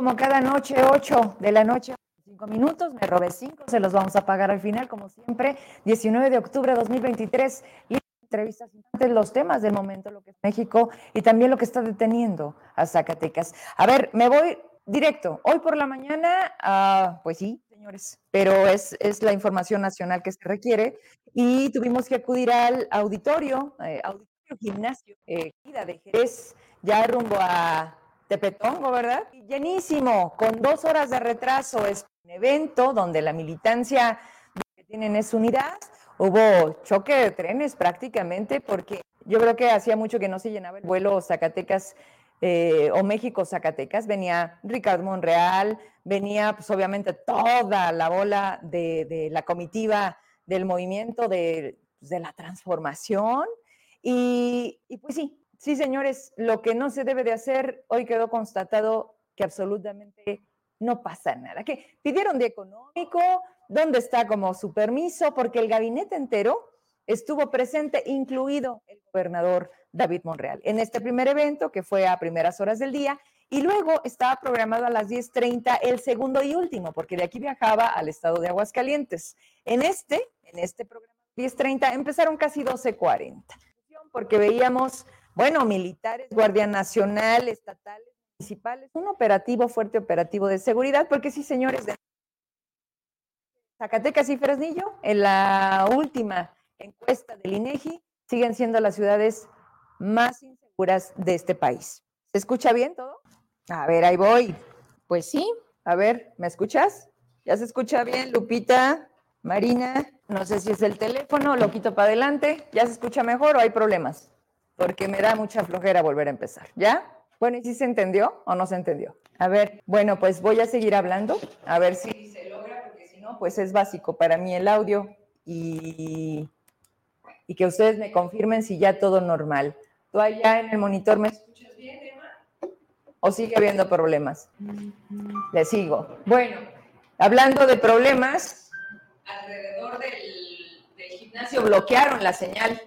como cada noche, 8 de la noche, 5 minutos, me robé 5, se los vamos a pagar al final, como siempre, 19 de octubre de 2023. Y entrevistas los temas del momento, lo que es México y también lo que está deteniendo a Zacatecas. A ver, me voy directo. Hoy por la mañana, ah, pues sí, señores, pero es, es la información nacional que se requiere y tuvimos que acudir al auditorio, eh, auditorio gimnasio, eh, de Jerez, ya rumbo a Tepetongo, ¿verdad? Llenísimo, con dos horas de retraso. Es un evento donde la militancia que tienen es unidad. Hubo choque de trenes prácticamente porque yo creo que hacía mucho que no se llenaba el vuelo Zacatecas eh, o México Zacatecas. Venía Ricardo Monreal, venía pues obviamente toda la bola de, la comitiva del movimiento de, pues, la transformación. Y pues sí, Sí, señores, lo que no se debe de hacer, hoy quedó constatado que absolutamente no pasa nada. ¿Qué? ¿Pidieron de económico? ¿Dónde está como su permiso? Porque el gabinete entero estuvo presente, incluido el gobernador David Monreal, en este primer evento que fue a primeras horas del día. Y luego estaba programado a las 10.30 el segundo y último, porque de aquí viajaba al estado de Aguascalientes. En este, en este programa 10.30 empezaron casi 12.40, porque veíamos bueno, militares, Guardia Nacional, estatales, municipales, un operativo, fuerte operativo de seguridad, porque sí, señores, de Zacatecas y Fresnillo, en la última encuesta del INEGI, siguen siendo las ciudades más inseguras de este país. ¿Se escucha bien todo? A ver, ahí voy. Pues sí, a ver, ¿me escuchas? ¿Ya se escucha bien, Lupita? Marina, no sé si es el teléfono, lo quito para adelante. ¿Ya se escucha mejor o hay problemas? Porque me da mucha flojera volver a empezar. ¿Ya? Bueno, ¿y si se entendió o no se entendió? A ver, bueno, pues voy a seguir hablando, a ver si se logra, porque si no, pues es básico para mí el audio y, y que ustedes me confirmen si ya todo normal. ¿Tú allá en el monitor me escuchas bien, Emma? ¿O sigue habiendo problemas? Le sigo. Bueno, hablando de problemas, alrededor del, del gimnasio bloquearon la señal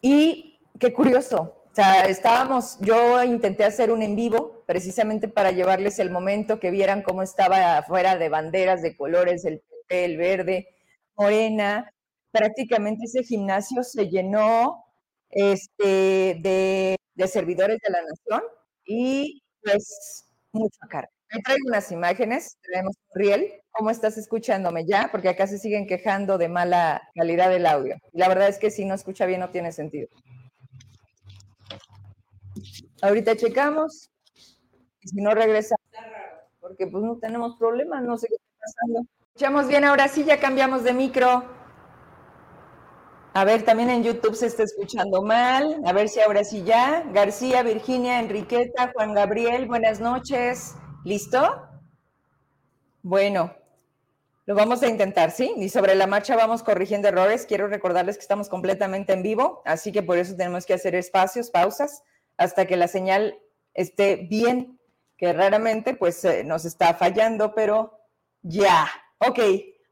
y qué curioso. O sea, estábamos, yo intenté hacer un en vivo precisamente para llevarles el momento que vieran cómo estaba afuera de banderas de colores, el, el verde, morena. Prácticamente ese gimnasio se llenó este, de, de servidores de la nación y pues mucha carga. Me traigo unas imágenes, tenemos un riel. ¿Cómo estás escuchándome ya? Porque acá se siguen quejando de mala calidad del audio. La verdad es que si no escucha bien no tiene sentido. Ahorita checamos. Si no regresa, porque pues no tenemos problemas, no sé qué está pasando. Escuchamos bien, ahora sí ya cambiamos de micro. A ver, también en YouTube se está escuchando mal. A ver si ahora sí ya. García, Virginia, Enriqueta, Juan Gabriel, buenas noches. ¿Listo? Bueno, lo vamos a intentar, ¿sí? Y sobre la marcha vamos corrigiendo errores. Quiero recordarles que estamos completamente en vivo, así que por eso tenemos que hacer espacios, pausas hasta que la señal esté bien, que raramente pues eh, nos está fallando, pero ya. Ok,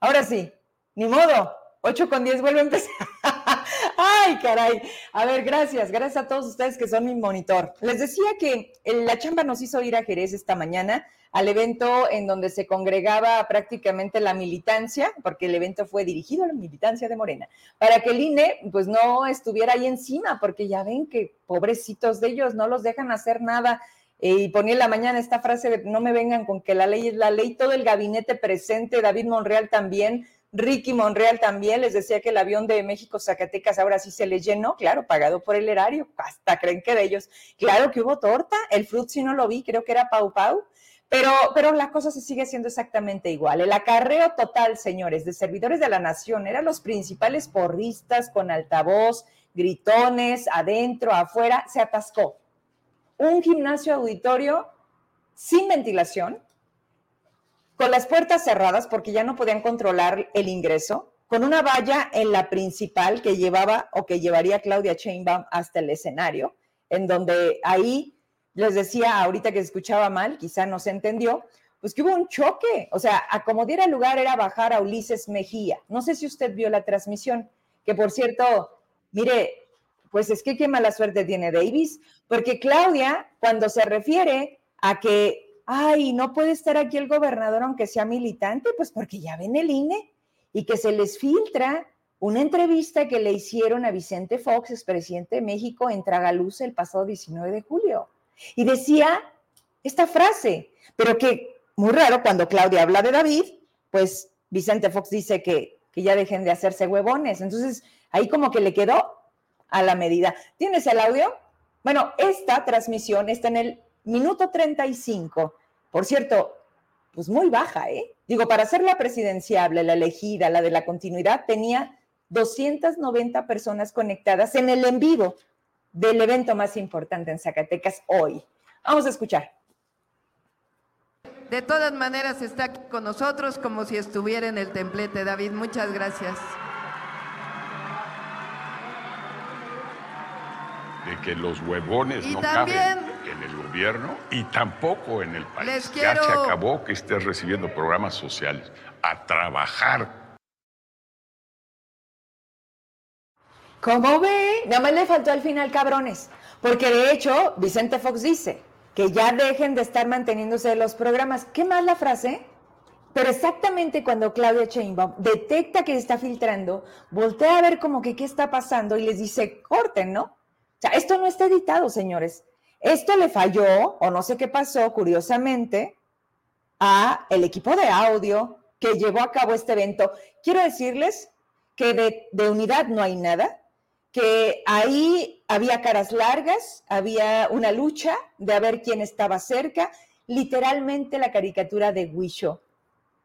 ahora sí, ni modo, 8 con 10 vuelve a empezar. Ay, caray. A ver, gracias. Gracias a todos ustedes que son mi monitor. Les decía que la chamba nos hizo ir a Jerez esta mañana al evento en donde se congregaba prácticamente la militancia, porque el evento fue dirigido a la militancia de Morena, para que el INE pues no estuviera ahí encima, porque ya ven que pobrecitos de ellos no los dejan hacer nada. Eh, y ponía en la mañana esta frase no me vengan con que la ley es la ley, todo el gabinete presente, David Monreal también, Ricky Monreal también les decía que el avión de México Zacatecas ahora sí se les llenó, claro, pagado por el erario, hasta creen que de ellos. Claro que hubo torta, el fruit si no lo vi, creo que era Pau Pau, pero, pero la cosa se sigue siendo exactamente igual. El acarreo total, señores, de servidores de la nación, eran los principales porristas con altavoz, gritones, adentro, afuera, se atascó. Un gimnasio auditorio sin ventilación, con las puertas cerradas porque ya no podían controlar el ingreso, con una valla en la principal que llevaba o que llevaría Claudia Chainbaum hasta el escenario, en donde ahí les decía ahorita que se escuchaba mal, quizá no se entendió, pues que hubo un choque, o sea, acomodar el lugar era bajar a Ulises Mejía. No sé si usted vio la transmisión, que por cierto, mire, pues es que qué mala suerte tiene Davis, porque Claudia, cuando se refiere a que ay, no puede estar aquí el gobernador aunque sea militante, pues porque ya ven el INE y que se les filtra una entrevista que le hicieron a Vicente Fox, expresidente de México, en Tragaluz el pasado 19 de julio. Y decía esta frase, pero que muy raro cuando Claudia habla de David, pues Vicente Fox dice que, que ya dejen de hacerse huevones. Entonces, ahí como que le quedó a la medida. ¿Tienes el audio? Bueno, esta transmisión está en el minuto 35. Por cierto, pues muy baja, ¿eh? Digo, para ser la presidenciable, la elegida, la de la continuidad, tenía 290 personas conectadas en el en vivo del evento más importante en Zacatecas hoy. Vamos a escuchar. De todas maneras está aquí con nosotros como si estuviera en el templete. David, muchas gracias. De que los huevones no caben en el gobierno y tampoco en el país. Les Ya se acabó que estés recibiendo programas sociales. A trabajar ¿Cómo ve? Nada más le faltó al final, cabrones. Porque de hecho, Vicente Fox dice que ya dejen de estar manteniéndose los programas. ¿Qué más la frase? Pero exactamente cuando Claudia Sheinbaum detecta que está filtrando, voltea a ver como que qué está pasando y les dice, corten, ¿no? O sea, esto no está editado, señores. Esto le falló, o no sé qué pasó, curiosamente, a el equipo de audio que llevó a cabo este evento. Quiero decirles que de unidad no hay nada, que ahí había caras largas, había una lucha de a ver quién estaba cerca, literalmente la caricatura de Wisho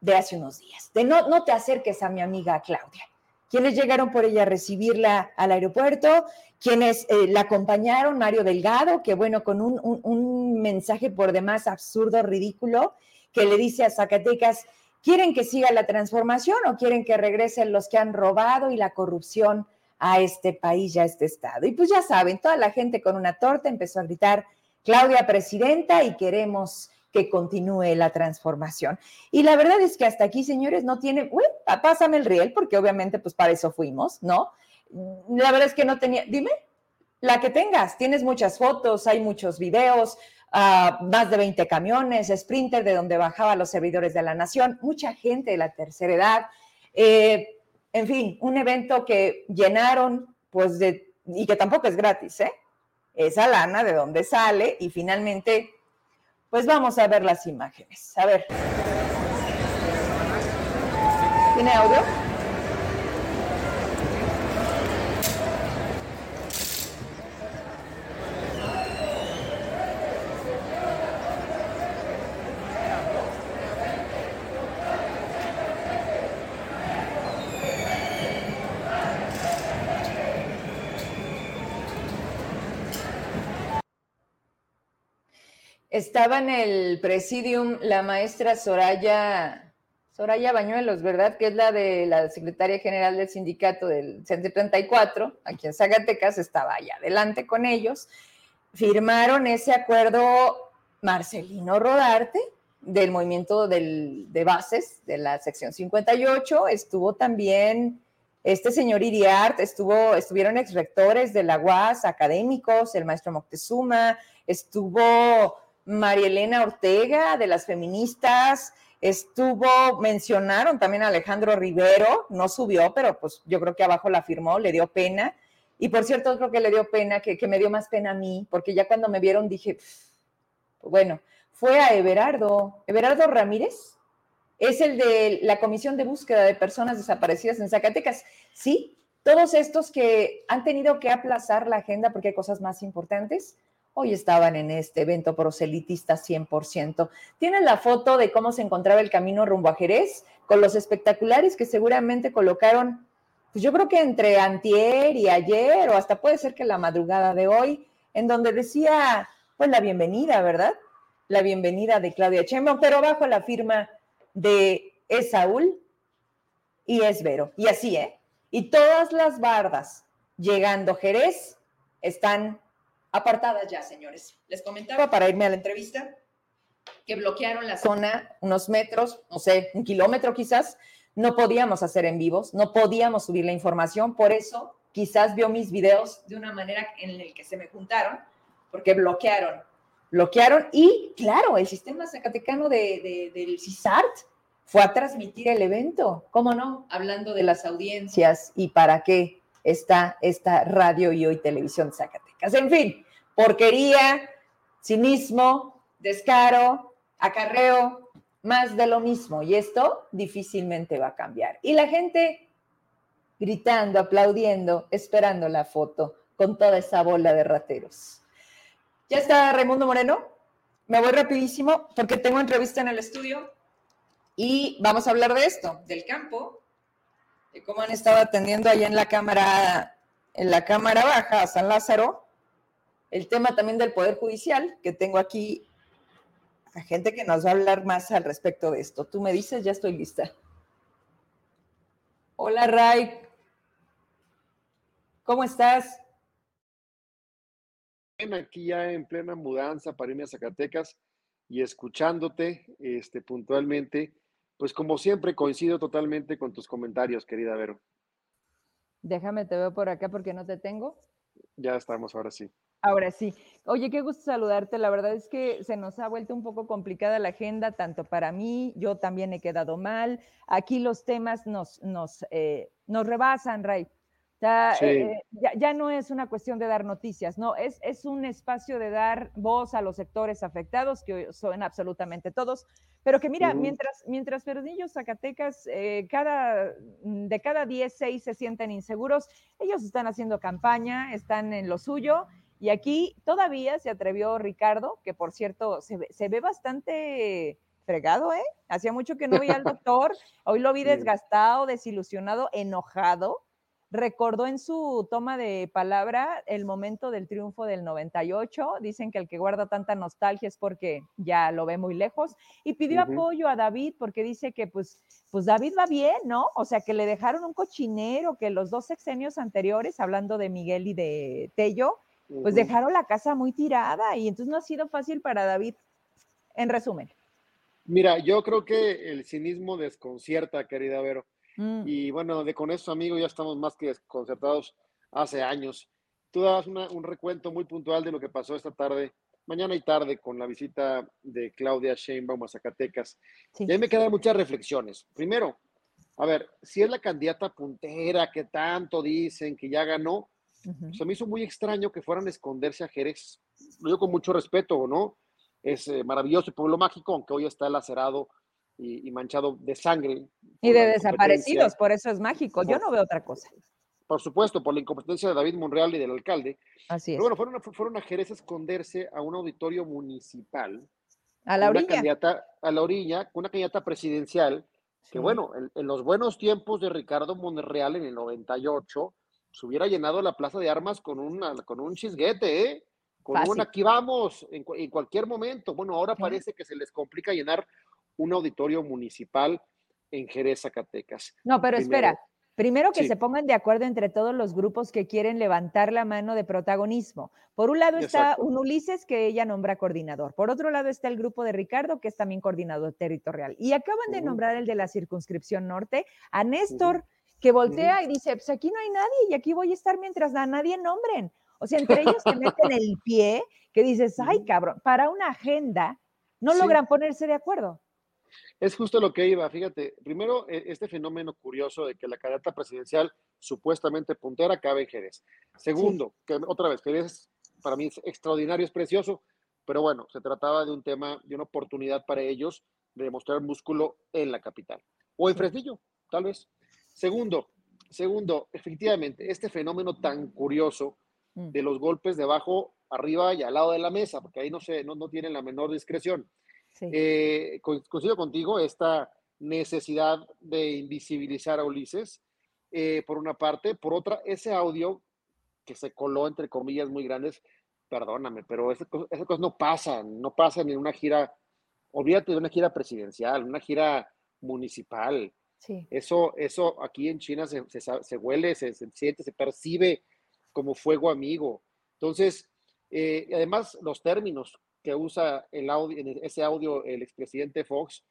de hace unos días, de no, no te acerques a mi amiga Claudia. Quienes llegaron por ella a recibirla al aeropuerto, quienes eh, la acompañaron, Mario Delgado, que bueno, con un, un- un mensaje por demás absurdo, ridículo, que le dice a Zacatecas, ¿quieren que siga la transformación o quieren que regresen los que han robado y la corrupción a este país y a este estado? Y pues ya saben, toda la gente con una torta empezó a gritar, Claudia presidenta y queremos que continúe la transformación. Y la verdad es que hasta aquí, señores, no tiene, pa- pásame el riel, porque obviamente pues para eso fuimos, ¿no? La verdad es que no tenía, dime, la que tengas, tienes muchas fotos, hay muchos videos, ah, más de 20 camiones, Sprinter de donde bajaba los servidores de la nación, mucha gente de la tercera edad, eh, en fin, un evento que llenaron, pues, de, y que tampoco es gratis, ¿eh? Esa lana de dónde sale y finalmente, pues vamos a ver las imágenes. A ver. ¿Tiene audio? Estaba en el presidium la maestra Soraya, Soraya Bañuelos, ¿verdad? Que es la de la secretaria general del sindicato del Centro 34, aquí en Zacatecas, estaba allá adelante con ellos. Firmaron ese acuerdo Marcelino Rodarte del movimiento del- de bases de la sección 58, estuvo también este señor Iriart, estuvo, estuvieron exrectores de la UAS, académicos, el maestro Moctezuma, estuvo María Elena Ortega de las feministas, estuvo, mencionaron también a Alejandro Rivero, no subió, pero pues yo creo que abajo la firmó, le dio pena. Y por cierto, creo que le dio pena, que, que me dio más pena a mí, porque ya cuando me vieron dije, "Pff, bueno, fue a Everardo, Everardo Ramírez, es el de la Comisión de Búsqueda de Personas Desaparecidas en Zacatecas. Sí, todos estos que han tenido que aplazar la agenda porque hay cosas más importantes, hoy estaban en este evento proselitista 100%. Tienen la foto de cómo se encontraba el camino rumbo a Jerez con los espectaculares que seguramente colocaron, pues yo creo que entre antier y ayer, o hasta puede ser que la madrugada de hoy, en donde decía, pues la bienvenida, ¿verdad? La bienvenida de Claudia Sheinbaum, pero bajo la firma de es Saúl y es Vero. Y así, ¿eh? Y todas las bardas llegando Jerez están apartadas ya, señores. Les comentaba para irme a la entrevista que bloquearon la zona unos metros, no sé, un kilómetro quizás. No podíamos hacer en vivos, no podíamos subir la información, por eso quizás vio mis videos de una manera en la que se me juntaron, porque bloquearon bloquearon y, claro, el sistema zacatecano de, del CISART fue a transmitir el evento, ¿cómo no? Hablando de las audiencias y para qué está esta radio y hoy televisión Zacatecas. En fin, porquería, cinismo, descaro, acarreo, más de lo mismo. Y esto difícilmente va a cambiar. Y la gente gritando, aplaudiendo, esperando la foto con toda esa bola de rateros. Ya está Raimundo Moreno. Me voy rapidísimo porque tengo entrevista en el estudio y vamos a hablar de esto, del campo, de cómo han estado atendiendo allá en la cámara, en la cámara baja San Lázaro, el tema también del Poder Judicial, que tengo aquí a gente que nos va a hablar más al respecto de esto. Tú me dices, ya estoy lista. Hola, Ray. ¿Cómo estás? Aquí ya en plena mudanza para irme a Zacatecas y escuchándote este, puntualmente, pues como siempre coincido totalmente con tus comentarios, querida Vero. Déjame, te veo por acá porque no te tengo. Ya estamos, ahora sí. Ahora sí. Oye, qué gusto saludarte. La verdad es que se nos ha vuelto un poco complicada la agenda, tanto para mí, yo también he quedado mal. Aquí los temas nos, nos, eh, nos rebasan, Ray. Eh, ya, ya, no es una cuestión de dar noticias, no, es, es un espacio de dar voz a los sectores afectados, que son absolutamente todos, pero que mira, mientras, mientras Zacatecas, eh, cada, de cada 10, 6 se sienten inseguros, ellos están haciendo campaña, están en lo suyo y aquí todavía se atrevió Ricardo, que por cierto se ve, se ve bastante fregado, ¿eh? Hacía mucho que no veía al doctor, hoy lo vi desgastado, desilusionado, enojado. Recordó en su toma de palabra el momento del triunfo del 98. Dicen que el que guarda tanta nostalgia es porque ya lo ve muy lejos. Y pidió apoyo a David porque dice que pues, pues David va bien, ¿no? O sea, que le dejaron un cochinero, que los dos sexenios anteriores, hablando de Miguel y de Tello, pues dejaron la casa muy tirada y entonces no ha sido fácil para David. En resumen. Mira, yo creo que el cinismo desconcierta, querida Vero. Mm. Y bueno, de con eso, amigo, ya estamos más que desconcertados hace años. Tú dabas un recuento muy puntual de lo que pasó esta tarde, mañana y tarde, con la visita de Claudia Sheinbaum a Zacatecas. Y ahí me quedan muchas reflexiones. Primero, a ver, si es la candidata puntera que tanto dicen que ya ganó, se me hizo muy extraño que fueran a esconderse a Jerez. Lo digo con mucho respeto, ¿no? Es eh, maravilloso el pueblo mágico, aunque hoy está lacerado y, manchado de sangre. Y de desaparecidos, por eso es mágico. Yo no veo otra cosa. Por supuesto, por la incompetencia de David Monreal y del alcalde. Así es. Pero bueno, fueron a, fueron a Jerez a esconderse a un auditorio municipal. A la orilla. Una candidata, a la orilla, una candidata presidencial, que bueno, en, los buenos tiempos de Ricardo Monreal en el 98, se hubiera llenado la plaza de armas con, una, con un chisguete, ¿eh? Con un aquí vamos, en, cualquier momento. Bueno, ahora parece que se les complica llenar un auditorio municipal en Jerez, Zacatecas. No, pero espera, Primero que se pongan de acuerdo entre todos los grupos que quieren levantar la mano de protagonismo. Por un lado está un Ulises que ella nombra coordinador. Por otro lado está el grupo de Ricardo que es también coordinador territorial. Y acaban de nombrar el de la circunscripción norte a Néstor que voltea y dice, pues aquí no hay nadie y aquí voy a estar mientras a nadie nombren. O sea, entre ellos se meten el pie que dices, ay cabrón, para una agenda no logran ponerse de acuerdo. Es justo lo que iba, fíjate, primero e, este fenómeno curioso de que la candidata presidencial supuestamente puntera cabe en Jerez. Segundo, que otra vez, Jerez para mí es extraordinario, es precioso, pero bueno, se trataba de un tema, de una oportunidad para ellos de demostrar músculo en la capital. O en Fresnillo, tal vez. Segundo, segundo, efectivamente, este fenómeno tan curioso mm. de los golpes de abajo, arriba y al lado de la mesa, porque ahí no, se, no, no tienen la menor discreción. Eh, coincido contigo, esta necesidad de invisibilizar a Ulises, eh, por una parte. Por otra, ese audio que se coló, entre comillas, muy grandes, perdóname, pero esas cosas no pasan, no pasan en una gira, olvídate de una gira presidencial, una gira municipal. Eso, eso aquí en China se, se, huele, se, siente, se percibe como fuego amigo. Entonces, eh, además, los términos que usa el audio, en ese audio el expresidente Fox,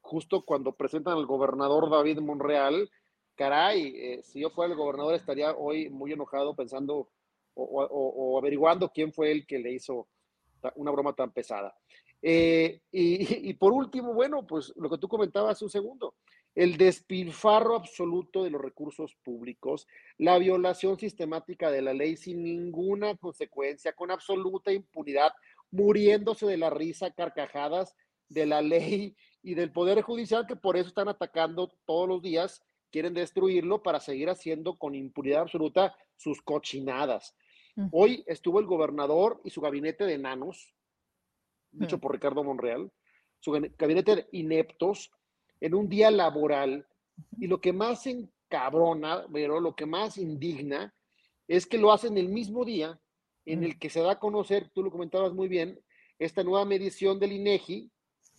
justo cuando presentan al gobernador David Monreal, caray, eh, si yo fuera el gobernador estaría hoy muy enojado pensando o, averiguando quién fue el que le hizo una broma tan pesada. Eh, y, por último, bueno, pues lo que tú comentabas un segundo, el despilfarro absoluto de los recursos públicos, la violación sistemática de la ley sin ninguna consecuencia, con absoluta impunidad, muriéndose de la risa, carcajadas de la ley y del Poder Judicial, que por eso están atacando todos los días, quieren destruirlo para seguir haciendo con impunidad absoluta sus cochinadas. Hoy estuvo el gobernador y su gabinete de enanos, dicho por Ricardo Monreal, su gabinete de ineptos, en un día laboral. Y lo que más encabrona, pero lo que más indigna, es que lo hacen el mismo día en el que se da a conocer, tú lo comentabas muy bien, esta nueva medición del INEGI,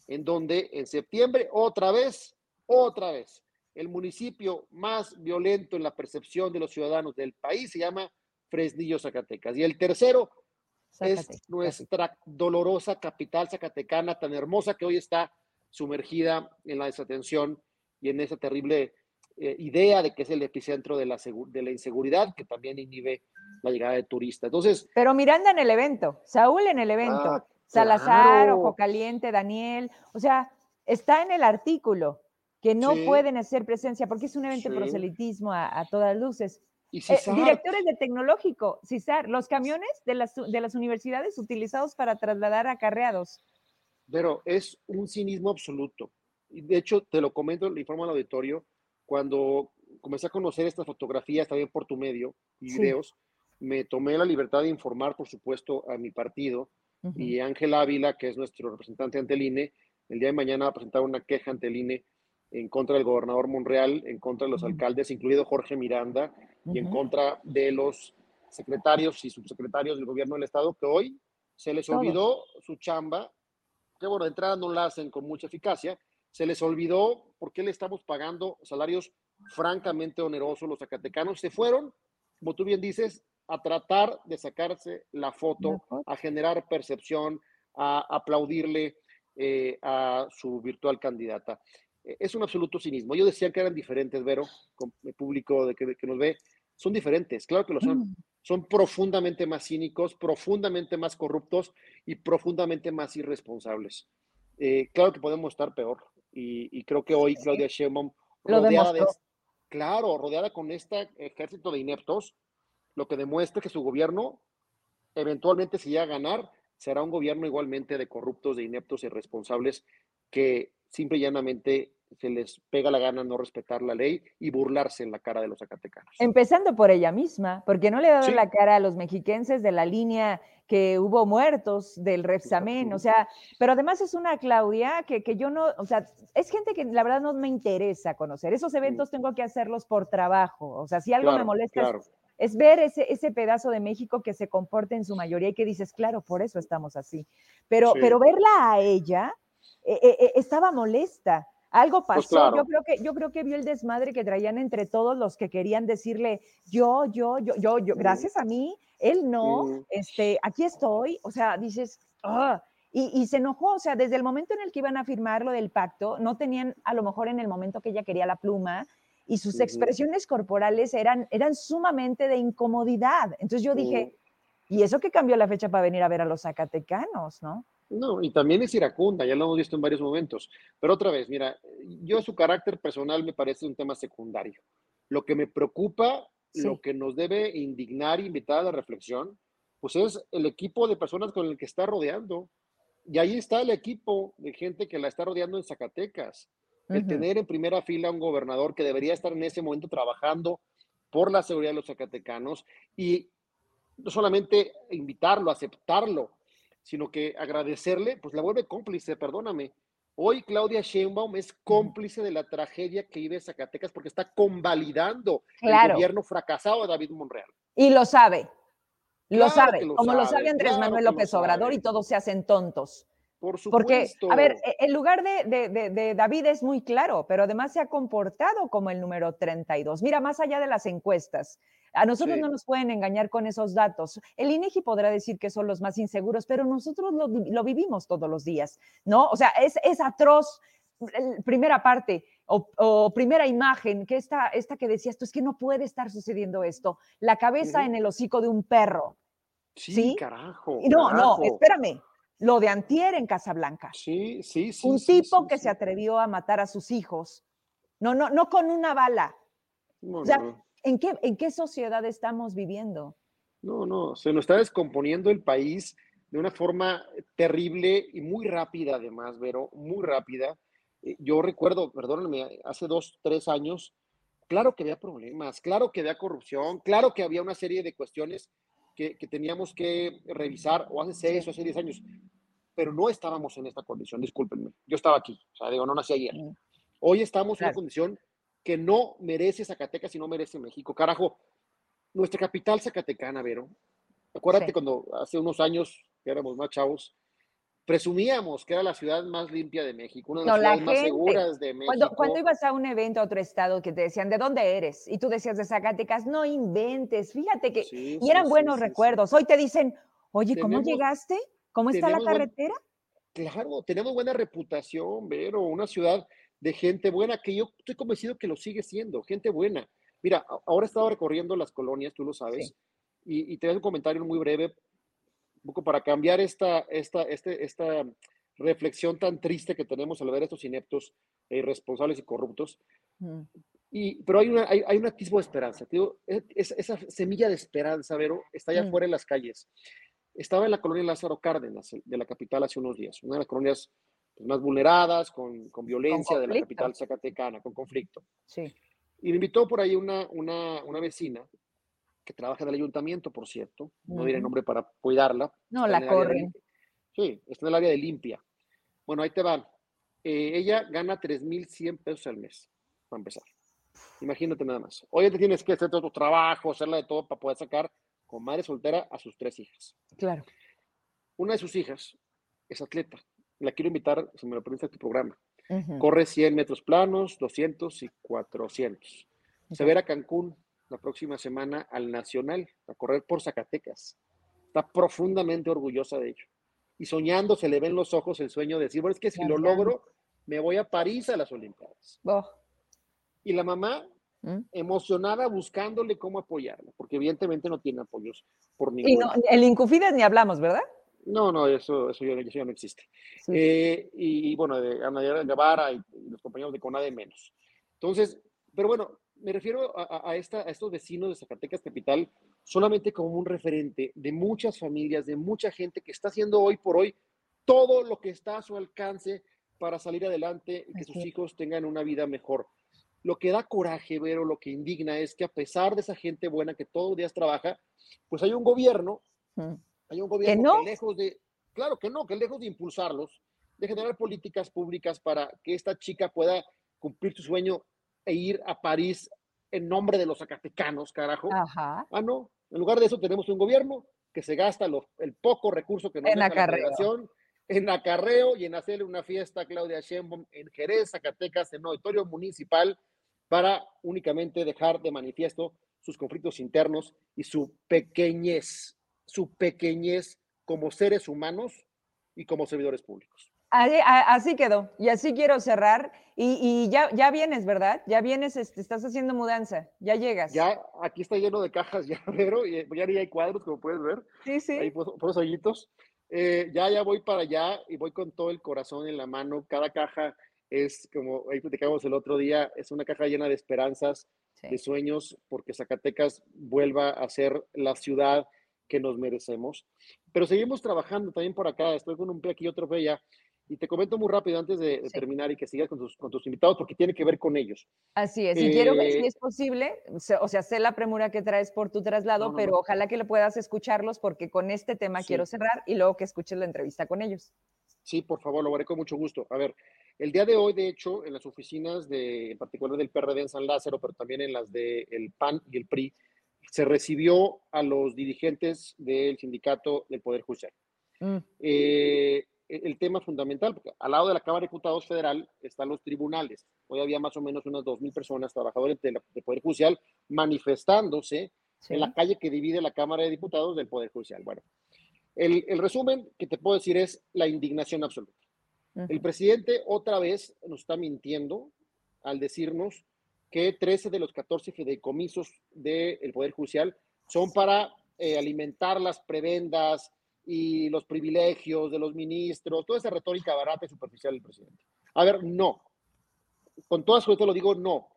en donde en septiembre, otra vez, otra vez, el municipio más violento en la percepción de los ciudadanos del país se llama Fresnillo, Zacatecas. Y el tercero es nuestra dolorosa capital zacatecana, tan hermosa que hoy está sumergida en la desatención y en esa terrible eh, idea de que es el epicentro de la, de la inseguridad que también inhibe la llegada de turistas. Entonces, pero Miranda en el evento, Saúl en el evento, ah, Salazar, Ojo Caliente, Daniel, o sea, está en el artículo que no pueden hacer presencia porque es un evento de proselitismo a, todas luces. ¿Y eh, directores de tecnológico, CISAR, los camiones de las, de las universidades utilizados para trasladar acarreados. Pero es un cinismo absoluto. Y de hecho, te lo comento, le informo al auditorio, cuando comencé a conocer estas fotografías también por tu medio y videos, me tomé la libertad de informar, por supuesto, a mi partido y Ángel Ávila, que es nuestro representante ante el INE, el día de mañana va a presentar una queja ante el INE en contra del gobernador Monreal, en contra de los alcaldes, incluido Jorge Miranda, y en contra de los secretarios y subsecretarios del gobierno del Estado, que hoy se les olvidó su chamba, que bueno, de entrada no la hacen con mucha eficacia, se les olvidó por qué le estamos pagando salarios francamente onerosos los zacatecanos. Se fueron, como tú bien dices, a tratar de sacarse la foto, a generar percepción, a aplaudirle eh, a su virtual candidata. Eh, es un absoluto cinismo. Yo decía que eran diferentes, Vero, con el público de que, nos ve, son diferentes, claro que lo son. Mm. Son profundamente más cínicos, profundamente más corruptos y profundamente más irresponsables. Eh, claro que podemos estar peor. Y, creo que hoy Claudia Sheinbaum, rodeada claro, rodeada con este ejército de ineptos, lo que demuestra que su gobierno, eventualmente si llega a ganar, será un gobierno igualmente de corruptos, de ineptos y responsables que simple y llanamente se les pega la gana no respetar la ley y burlarse en la cara de los zacatecanos. Empezando por ella misma, porque no le ha dado la cara a los mexiquenses de la línea que hubo muertos del Repsamen, o sea, pero además es una Claudia que, que, yo no, o sea, es gente que la verdad no me interesa conocer. Esos eventos tengo que hacerlos por trabajo, o sea, si algo me molesta es ver ese, ese pedazo de México que se comporta en su mayoría y que dices, claro, por eso estamos así. Pero, pero verla a ella, eh, eh, eh, estaba molesta. Algo pues pasó. yo, creo que, yo creo que vio el desmadre que traían entre todos los que querían decirle, yo, yo, yo, yo, yo, gracias a mí, él no, este, aquí estoy. O sea, dices, ah", y, y, se enojó, o sea, desde el momento en el que iban a firmar lo del pacto, no tenían a lo mejor en el momento que ella quería la pluma, y sus expresiones corporales eran, eran sumamente de incomodidad. Entonces yo dije, ¿y eso que cambió la fecha para venir a ver a los zacatecanos, no? No, y también es iracunda, ya lo hemos visto en varios momentos. Pero otra vez, mira, yo su carácter personal me parece un tema secundario. Lo que me preocupa, lo que nos debe indignar e invitar a la reflexión, pues es el equipo de personas con el que está rodeando. Y ahí está el equipo de gente que la está rodeando en Zacatecas el tener en primera fila a un gobernador que debería estar en ese momento trabajando por la seguridad de los zacatecanos y no solamente invitarlo, aceptarlo, sino que agradecerle, pues la vuelve cómplice, perdóname. Hoy Claudia Sheinbaum es cómplice de la tragedia que vive Zacatecas porque está convalidando el gobierno fracasado de David Monreal. Y lo sabe, lo sabe, como lo sabe Andrés Manuel López Obrador y todos se hacen tontos. Por Porque, a ver, e, el lugar de, David es muy claro, pero además se ha comportado como el número 32. Mira, más allá de las encuestas, a nosotros no nos pueden engañar con esos datos. El INEGI podrá decir que son los más inseguros, pero nosotros lo, vivimos todos los días, ¿no? O sea, es, es atroz. Primera parte o, primera imagen, que esta, esta que decías tú, es que no puede estar sucediendo esto. La cabeza en el hocico de un perro. Sí, carajo. No, no, espérame lo de Antier en Casablanca. Sí, sí, sí. Un tipo que se atrevió a matar a sus hijos. No, no, no con una bala. o sea, ¿en, qué, ¿en qué sociedad estamos viviendo? No, no, se nos está descomponiendo el país de una forma terrible y muy rápida, además, Vero, muy rápida. Eh, yo recuerdo, perdónenme, hace dos, tres años, claro que había problemas, claro que había corrupción, claro que había una serie de cuestiones que, teníamos que revisar, o hace seis o hace diez años, pero no estábamos en esta condición, discúlpenme. Yo estaba aquí, o sea, digo, no nací ayer. Hoy estamos en una condición que no merece Zacatecas y no merece México. Carajo, nuestra capital zacatecana, Vero. Acuérdate cuando hace unos años, que éramos más chavos, presumíamos que era la ciudad más limpia de México, una de las ciudades más seguras de México. Cuando, cuando, ibas a un evento a otro estado que te decían, ¿de dónde eres? Y tú decías de Zacatecas, no inventes, fíjate que... y eran buenos recuerdos. Hoy te dicen, oye, ¿cómo llegaste? ¿Cómo está la carretera? claro, tenemos buena reputación, Vero, una ciudad de gente buena que yo estoy convencido que lo sigue siendo, gente buena. Mira, ahora he estado recorriendo las colonias, tú lo sabes, y, te doy un comentario muy breve, un poco para cambiar esta, esta, este, esta reflexión tan triste que tenemos al ver estos ineptos e irresponsables y corruptos. Mm. Y, pero hay, una, hay, hay, un atisbo de esperanza. Tío, esa semilla de esperanza, Vero, está allá mm. afuera en las calles. Estaba en la colonia Lázaro Cárdenas, de la capital, hace unos días, una de las colonias pues, más vulneradas, con, con violencia de la capital zacatecana, con conflicto. Sí. Y me invitó por ahí una, una, una vecina que trabaja en el ayuntamiento, por cierto, no diré nombre para cuidarla. No, la corren. Sí, está en el área de limpia. Bueno, ahí te van. Eh, ella gana 3.100 pesos al mes, para empezar. Imagínate nada más. Hoy te tienes que hacer todo tu trabajo, hacerla de todo para poder sacar con madre soltera a sus tres hijas. Claro. Una de sus hijas es atleta. La quiero invitar, si me lo permite, a tu programa. Corre 100 metros planos, 200 y 400. Se verá Cancún la próxima semana al Nacional, a correr por Zacatecas. Está profundamente orgullosa de ello. Y soñando se le ven los ojos el sueño de decir, bueno, es que si lo logro, me voy a París a las Olimpiadas. Oh. Y la mamá, ¿Mm? emocionada, buscándole cómo apoyarla, porque evidentemente no tiene apoyos por ningún Y no, el Incufides ni hablamos, ¿verdad? No, no, eso, eso, ya, no existe. Eh, y, bueno, de Ana Guevara y, y, los compañeros de CONADE menos. Entonces, pero bueno, me refiero a, esta, a estos vecinos de Zacatecas Capital solamente como un referente de muchas familias, de mucha gente que está haciendo hoy por hoy todo lo que está a su alcance para salir adelante y que sus hijos tengan una vida mejor. Lo que da coraje, Vero, lo que indigna es que a pesar de esa gente buena que todos los días trabaja, pues hay un gobierno, hay un gobierno que lejos de, claro que no, que lejos de impulsarlos, de generar políticas públicas para que esta chica pueda cumplir su sueño e ir a París en nombre de los zacatecanos, carajo. Ajá. Ah, no. En lugar de eso tenemos un gobierno que se gasta el poco recurso que nos en la federación en acarreo y en hacerle una fiesta a Claudia Sheinbaum en Jerez, Zacatecas, en auditorio municipal para únicamente dejar de manifiesto sus conflictos internos y su pequeñez, su pequeñez como seres humanos y como servidores públicos. Así, quedó. Y así quiero cerrar. Y, ya, ya vienes, ¿verdad? Ya vienes, este, estás haciendo mudanza. Ya llegas. Ya, aquí está lleno de cajas, ya, pero ya, ya hay cuadros, como puedes ver. Sí, sí. Ahí por, los hoyitos. Eh, ya, ya voy para allá y voy con todo el corazón en la mano. Cada caja es como, ahí platicamos el otro día, es una caja llena de esperanzas, de sueños, porque Zacatecas vuelva a ser la ciudad que nos merecemos. Pero seguimos trabajando también por acá. Estoy con un pie aquí y otro pie allá. Y te comento muy rápido antes de, terminar y que sigas con tus, con tus, invitados porque tiene que ver con ellos. Así es, y quiero ver si eh, es posible, o sea, sé la premura que traes por tu traslado, pero ojalá que lo puedas escucharlos porque con este tema quiero cerrar y luego que escuches la entrevista con ellos. Sí, por favor, lo haré con mucho gusto. A ver, el día de hoy, de hecho, en las oficinas de, en particular del PRD en San Lázaro, pero también en las del el PAN y el PRI, se recibió a los dirigentes del sindicato del Poder Judicial. Mm. Eh, el tema fundamental, porque al lado de la Cámara de Diputados Federal están los tribunales. Hoy había más o menos unas 2.000 personas, trabajadores del Poder Judicial, manifestándose en la calle que divide la Cámara de Diputados del Poder Judicial. Bueno, el, el resumen que te puedo decir es la indignación absoluta. El presidente otra vez nos está mintiendo al decirnos que 13 de los 14 fideicomisos del Poder Judicial son para eh, alimentar las prebendas, y los privilegios de los ministros, toda esa retórica barata y superficial del presidente. A ver, no. Con toda suerte lo digo, no.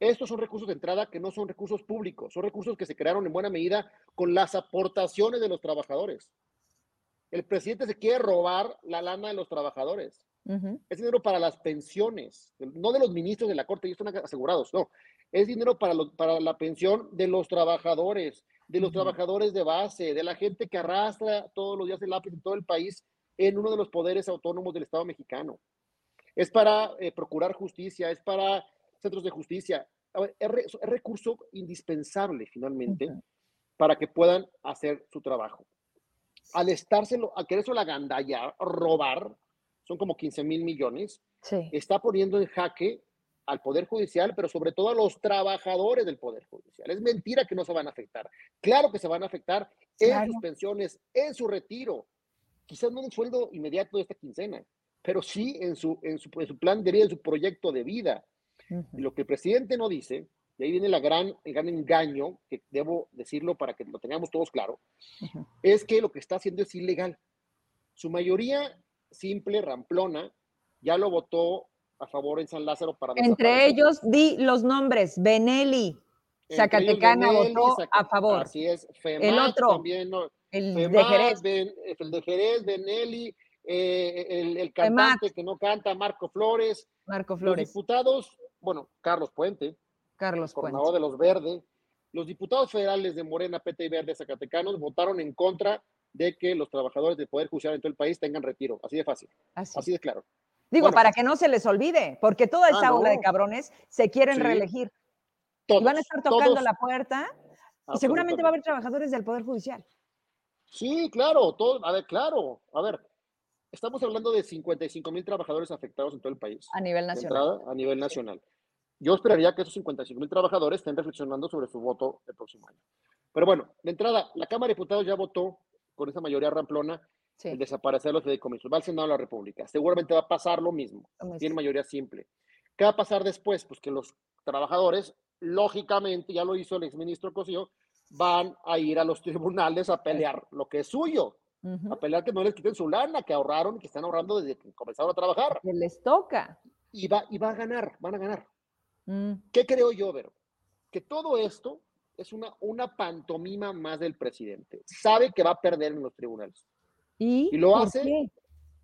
Estos son recursos de entrada que no son recursos públicos, son recursos que se crearon en buena medida con las aportaciones de los trabajadores. El presidente se quiere robar la lana de los trabajadores. Es dinero para las pensiones, no de los ministros de la Corte, y están asegurados, no. Es dinero para, para la pensión de los trabajadores, de los trabajadores de base, de la gente que arrastra todos los días el lápiz en todo el país en uno de los poderes autónomos del Estado mexicano. Es para eh, procurar justicia, es para centros de justicia. es, recurso indispensable finalmente para que puedan hacer su trabajo. Al estárselo, al querer la gandalla, robar, son como 15 mil millones, está poniendo en jaque al Poder Judicial, pero sobre todo a los trabajadores del Poder Judicial. Es mentira que no se van a afectar. Claro que se van a afectar en sus pensiones, en su retiro. Quizás no en un sueldo inmediato de esta quincena, pero sí en su, en su, plan de vida, en su proyecto de vida. Y lo que el presidente no dice, y ahí viene la gran, el gran engaño, que debo decirlo para que lo tengamos todos claro, es que lo que está haciendo es ilegal. Su mayoría simple, ramplona, ya lo votó a favor en San Lázaro para... Entre ellos, di los nombres, Benelli, Zacatecana votó a favor. Así es, el otro, también, el, de Jerez. el de Jerez, Benelli, eh, el, el, cantante que no canta, Marco Flores. Marco Flores. Los diputados, bueno, Carlos Puente. Carlos Puente. de los Verdes. Los diputados federales de Morena, PT y Verde Zacatecanos votaron en contra de que los trabajadores del Poder Judicial en todo el país tengan retiro. Así de fácil. Así, de claro. Digo, para que no se les olvide, porque toda esta ah, de cabrones se quieren reelegir. y van a estar tocando la puerta y seguramente va a haber trabajadores del Poder Judicial. Sí, claro, todo, a ver, claro. A ver, estamos hablando de 55 mil trabajadores afectados en todo el país. A nivel nacional. a nivel nacional. Yo esperaría que esos 55 mil trabajadores estén reflexionando sobre su voto el próximo año. Pero bueno, de entrada, la Cámara de Diputados ya votó con esa mayoría ramplona el desaparecer los fideicomisos. Va al Senado de la República. Seguramente va a pasar lo mismo. Tiene mayoría simple. ¿Qué va a pasar después? Pues que los trabajadores, lógicamente, ya lo hizo el exministro Cosío, van a ir a los tribunales a pelear lo que es suyo. A pelear que no les quiten su lana, que ahorraron que están ahorrando desde que comenzaron a trabajar. Que les toca. Y va, y va a ganar, van a ganar. Mm. ¿Qué creo yo, Vero? Que todo esto es una, una pantomima más del presidente. Sabe que va a perder en los tribunales. Y, lo hace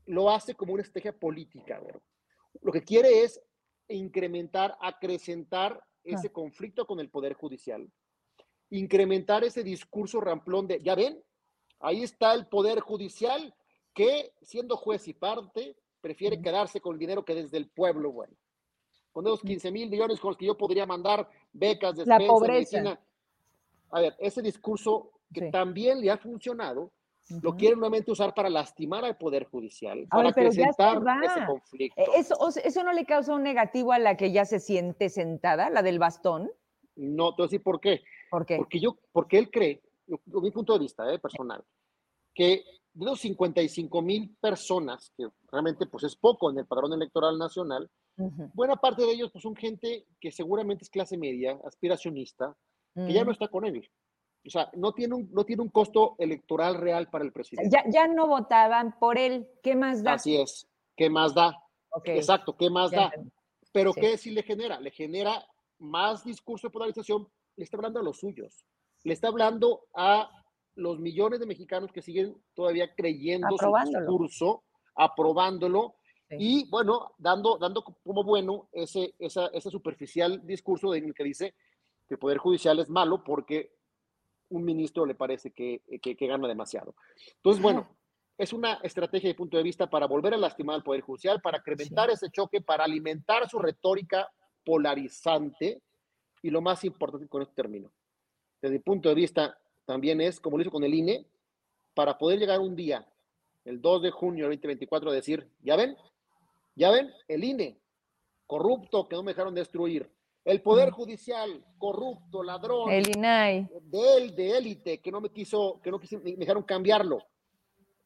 lo hace como una estrategia política, Vero. Lo que quiere es incrementar, acrecentar ese ah. conflicto con el Poder Judicial, incrementar ese discurso ramplón de, ya ven, ahí está el Poder Judicial que, siendo juez y parte, prefiere quedarse con el dinero que desde el pueblo, bueno con esos 15 mil millones con los que yo podría mandar becas, de la pobreza. A ver, ese discurso que también le ha funcionado, lo quieren nuevamente usar para lastimar al Poder Judicial, para presentar ese conflicto. E, ¿Eso, ¿Eso no le causa un negativo a la que ya se siente sentada, la del bastón? No, decir por qué. ¿Por qué? Porque, yo, porque él cree, mi punto de vista eh, personal, que de los 55 mil personas, que realmente pues es poco en el padrón electoral nacional, Buena parte de ellos pues, son gente que seguramente es clase media, aspiracionista, que ya no está con él. O sea, no tiene un, no tiene un costo electoral real para el presidente. Ya, ya no votaban por él. ¿Qué más da? Así es. ¿Qué más da? Exacto, ¿qué más da? Pero ¿qué sí le genera? Le genera más discurso de polarización. Le está hablando a los suyos. Le está hablando a los millones de mexicanos que siguen todavía creyendo su discurso, aprobándolo y bueno, dando, dando como bueno ese, esa, ese superficial discurso de que dice que el Poder Judicial es malo porque un ministro le parece que, que, gana demasiado. Entonces, bueno, es una estrategia de punto de vista para volver a lastimar al Poder Judicial, para incrementar ese choque, para alimentar su retórica polarizante y lo más importante con este término, desde mi punto de vista también es, como lo hizo con el INE, para poder llegar un día, el 2 de junio del 2024, a decir, ya ven, ya ven, el INE, corrupto, que no me dejaron destruir. El Poder Judicial, corrupto, ladrón. El INAI. De él, de élite, que no me quiso, que no me dejaron cambiarlo.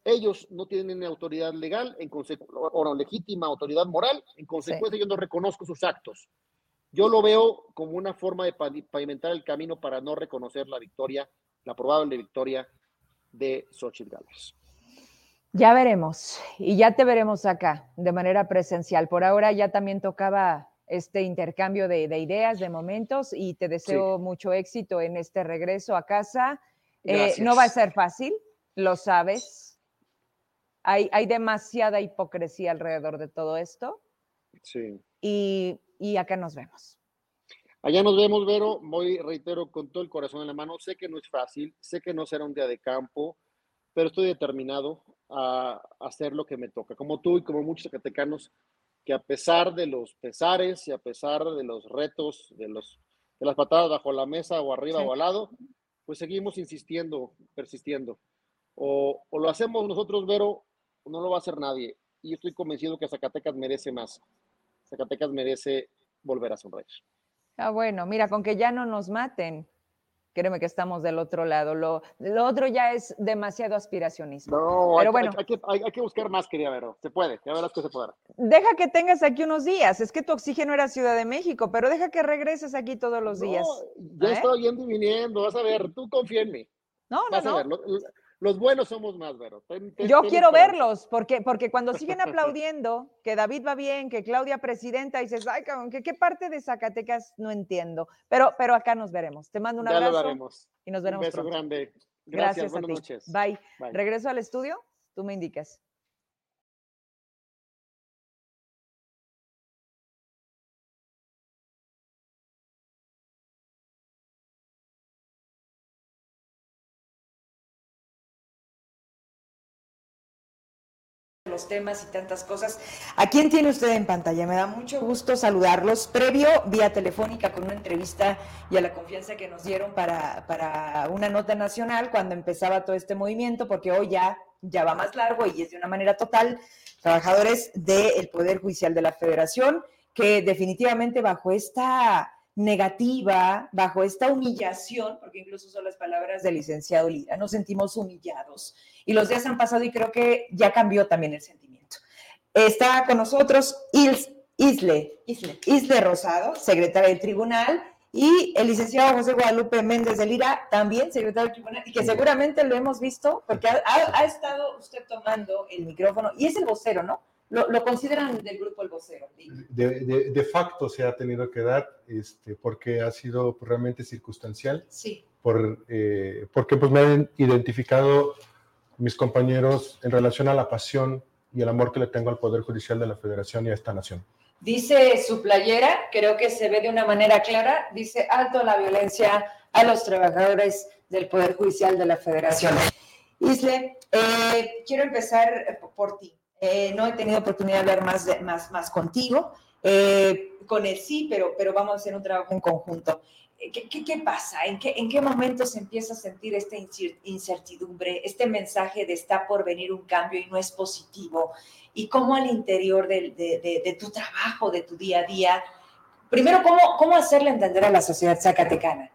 Ellos no tienen autoridad legal, en o no, legítima autoridad moral, en consecuencia yo no reconozco sus actos. Yo lo veo como una forma de pavimentar el camino para no reconocer la victoria, la probable victoria de Xochitl Gálvez. Ya veremos, y ya te veremos acá de manera presencial. Por ahora ya también tocaba este intercambio de, ideas, de momentos, y te deseo mucho éxito en este regreso a casa. Eh, no va a ser fácil, lo sabes. Hay, hay demasiada hipocresía alrededor de todo esto. Sí. Y, y acá nos vemos. Allá nos vemos, Vero. Voy, reitero, con todo el corazón en la mano. Sé que no es fácil, sé que no será un día de campo, pero estoy determinado a hacer lo que me toca. Como tú y como muchos zacatecanos, que a pesar de los pesares y a pesar de los retos, de, los, de las patadas bajo la mesa o arriba o al lado, pues seguimos insistiendo, persistiendo. O, o, lo hacemos nosotros, Vero, o no lo va a hacer nadie. Y estoy convencido que Zacatecas merece más. Zacatecas merece volver a sonreír. Ah, bueno, mira, con que ya no nos maten, créeme que estamos del otro lado. Lo, lo otro ya es demasiado aspiracionismo. No, Pero hay, bueno, hay, que, hay, que, buscar más, quería Vero. Se puede, ya verás que se puede. Deja que tengas aquí unos días. Es que tu oxígeno era Ciudad de México, pero deja que regreses aquí todos los días. Ya ¿Eh? estoy yendo y viniendo, vas a ver, tú confía en mí. No, no, no. A ver, los buenos somos más, Vero. Yo quiero verlos, porque, porque cuando siguen aplaudiendo que David va bien, que Claudia presidenta, dices, ay, cabrón, ¿qué, parte de Zacatecas no entiendo? Pero, pero acá nos veremos. Te mando un abrazo. Ya lo daremos. Y nos veremos Un beso grande. Gracias, buenas noches. Bye. Regreso al estudio, tú me indicas. Temas y tantas cosas. ¿A quién tiene usted en pantalla? Me da mucho gusto saludarlos. Previo, vía telefónica, con una entrevista y a la confianza que nos dieron para, para una nota nacional cuando empezaba todo este movimiento, porque hoy ya, ya va más largo y es de una manera total. Trabajadores del Poder Judicial de la Federación, que definitivamente bajo esta negativa, bajo esta humillación, porque incluso son las palabras del licenciado Lira, nos sentimos humillados. Y los días han pasado y creo que ya cambió también el sentimiento. Está con nosotros Isle, Isle, Isle Rosado, secretaria del tribunal, y el licenciado José Guadalupe Méndez de Lira, también secretario del tribunal, y que seguramente lo hemos visto porque ha, ha estado usted tomando el micrófono, y es el vocero, ¿no? Lo, consideran del grupo El Vocero. De, de, facto se ha tenido que dar este, porque ha sido realmente circunstancial. Sí. Por, eh, porque pues me han identificado mis compañeros en relación a la pasión y el amor que le tengo al Poder Judicial de la Federación y a esta nación. Dice su playera, creo que se ve de una manera clara, dice alto la violencia a los trabajadores del Poder Judicial de la Federación. Isle, eh, quiero empezar por ti. Eh, no he tenido oportunidad de hablar más, más, más contigo. Eh, con él sí, pero, pero vamos a hacer un trabajo en conjunto. Eh, ¿Qué, pasa? ¿En qué, ¿En qué momento se empieza a sentir esta incertidumbre, este mensaje de está por venir un cambio y no es positivo? ¿Y cómo al interior de, de, de, tu trabajo, de tu día a día, primero, ¿cómo, cómo hacerle entender a la sociedad zacatecana?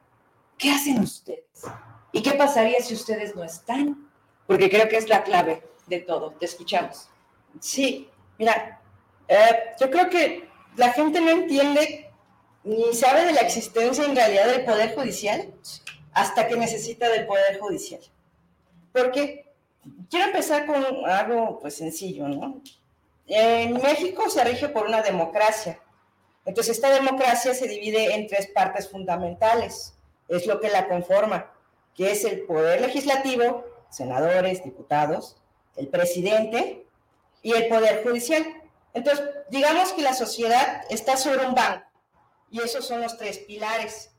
¿Qué hacen ustedes? ¿Y qué pasaría si ustedes no están? Porque creo que es la clave de todo. Te escuchamos. Sí, mira, eh, yo creo que la gente no entiende ni sabe de la existencia en realidad del Poder Judicial hasta que necesita del Poder Judicial. Porque quiero empezar con algo pues sencillo, ¿no? En México se rige por una democracia. Entonces esta democracia se divide en tres partes fundamentales. Es lo que la conforma, que es el poder legislativo, senadores, diputados, el presidente y el Poder Judicial. Entonces, digamos que la sociedad está sobre un banco y esos son los tres pilares.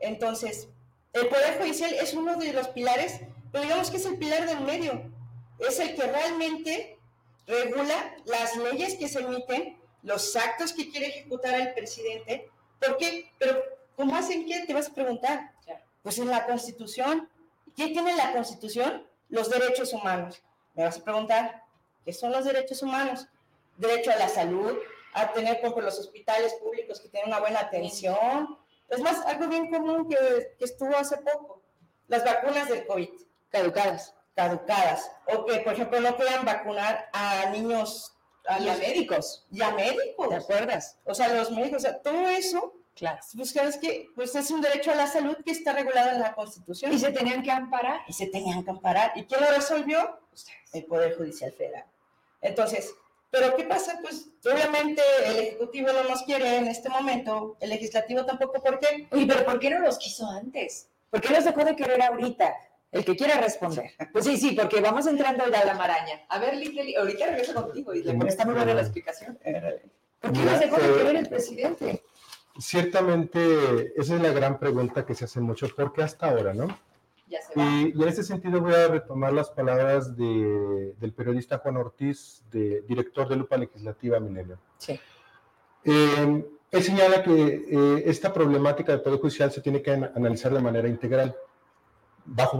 Entonces, el Poder Judicial es uno de los pilares, pero digamos que es el pilar del medio. Es el que realmente regula las leyes que se emiten, los actos que quiere ejecutar el presidente. ¿Por qué? Pero, ¿cómo hacen qué? Te vas a preguntar. Pues en la Constitución. ¿Quién tiene la Constitución? Los derechos humanos. Me vas a preguntar, que son los derechos humanos. Derecho a la salud, a tener, por los hospitales públicos que tienen una buena atención. Es más, algo bien común que, estuvo hace poco, las vacunas del COVID. Caducadas. Caducadas. O que, por ejemplo, no puedan vacunar a niños. A y a médicos. Y a médicos. ¿Te acuerdas? O sea, los médicos, o sea, todo eso Claro. Pues sabes que pues es un derecho a la salud que está regulado en la Constitución. Y se tenían que amparar. Y se tenían que amparar. ¿Y quién lo resolvió? El Poder Judicial Federal. Entonces, ¿pero qué pasa? Pues obviamente el Ejecutivo no nos quiere en este momento, el Legislativo tampoco, ¿por qué? Oye, pero ¿por qué no los quiso antes? ¿Por qué los dejó de querer ahorita? El que quiera responder. Pues sí, sí, porque vamos entrando ya a la maraña. A ver, Lili, ahorita regreso contigo y le está muy buena la explicación. ¿Por qué no se dejó de querer el presidente? Ciertamente, esa es la gran pregunta que se hacen muchos. ¿Por qué hasta ahora, no? Ya se y, y, en ese sentido voy a retomar las palabras de, del periodista Juan Ortiz, de, director de Lupa Legislativa Milenio. Sí. Eh, él señala que eh, esta problemática del Poder Judicial se tiene que analizar de manera integral bajo,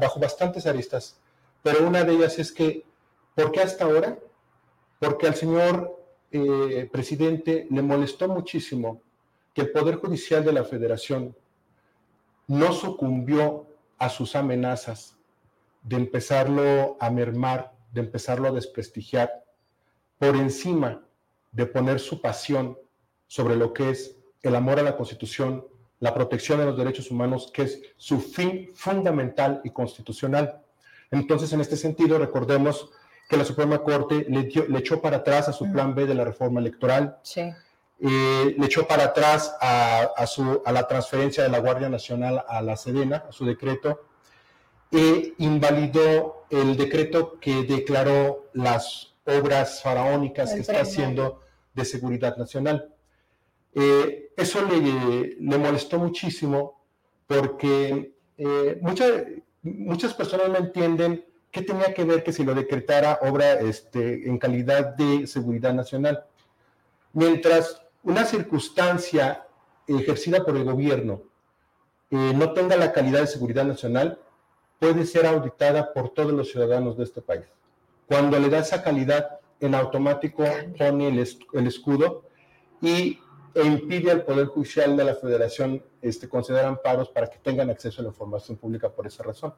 bajo bastantes aristas, pero una de ellas es que, ¿por qué hasta ahora? Porque al señor eh, presidente le molestó muchísimo que el Poder Judicial de la Federación no sucumbió a sus amenazas de empezarlo a mermar, de empezarlo a desprestigiar, por encima de poner su pasión sobre lo que es el amor a la Constitución, la protección de los derechos humanos, que es su fin fundamental y constitucional. Entonces, en este sentido, recordemos que la Suprema Corte le, le echó para atrás a su plan B de la reforma electoral, sí. Eh, le echó para atrás a, a, su, a la transferencia de la Guardia Nacional a la Sedena, a su decreto, e invalidó el decreto que declaró las obras faraónicas el que está haciendo de seguridad nacional. Eh, eso le, le, molestó muchísimo porque eh, muchas, muchas personas no entienden qué tenía que ver que si lo decretara obra este, en calidad de seguridad nacional. Mientras una circunstancia ejercida por el gobierno eh, no tenga la calidad de seguridad nacional, puede ser auditada por todos los ciudadanos de este país. Cuando le da esa calidad, en automático pone el, el escudo y e impide al Poder Judicial de la Federación este, conceder amparos para que tengan acceso a la información pública por esa razón.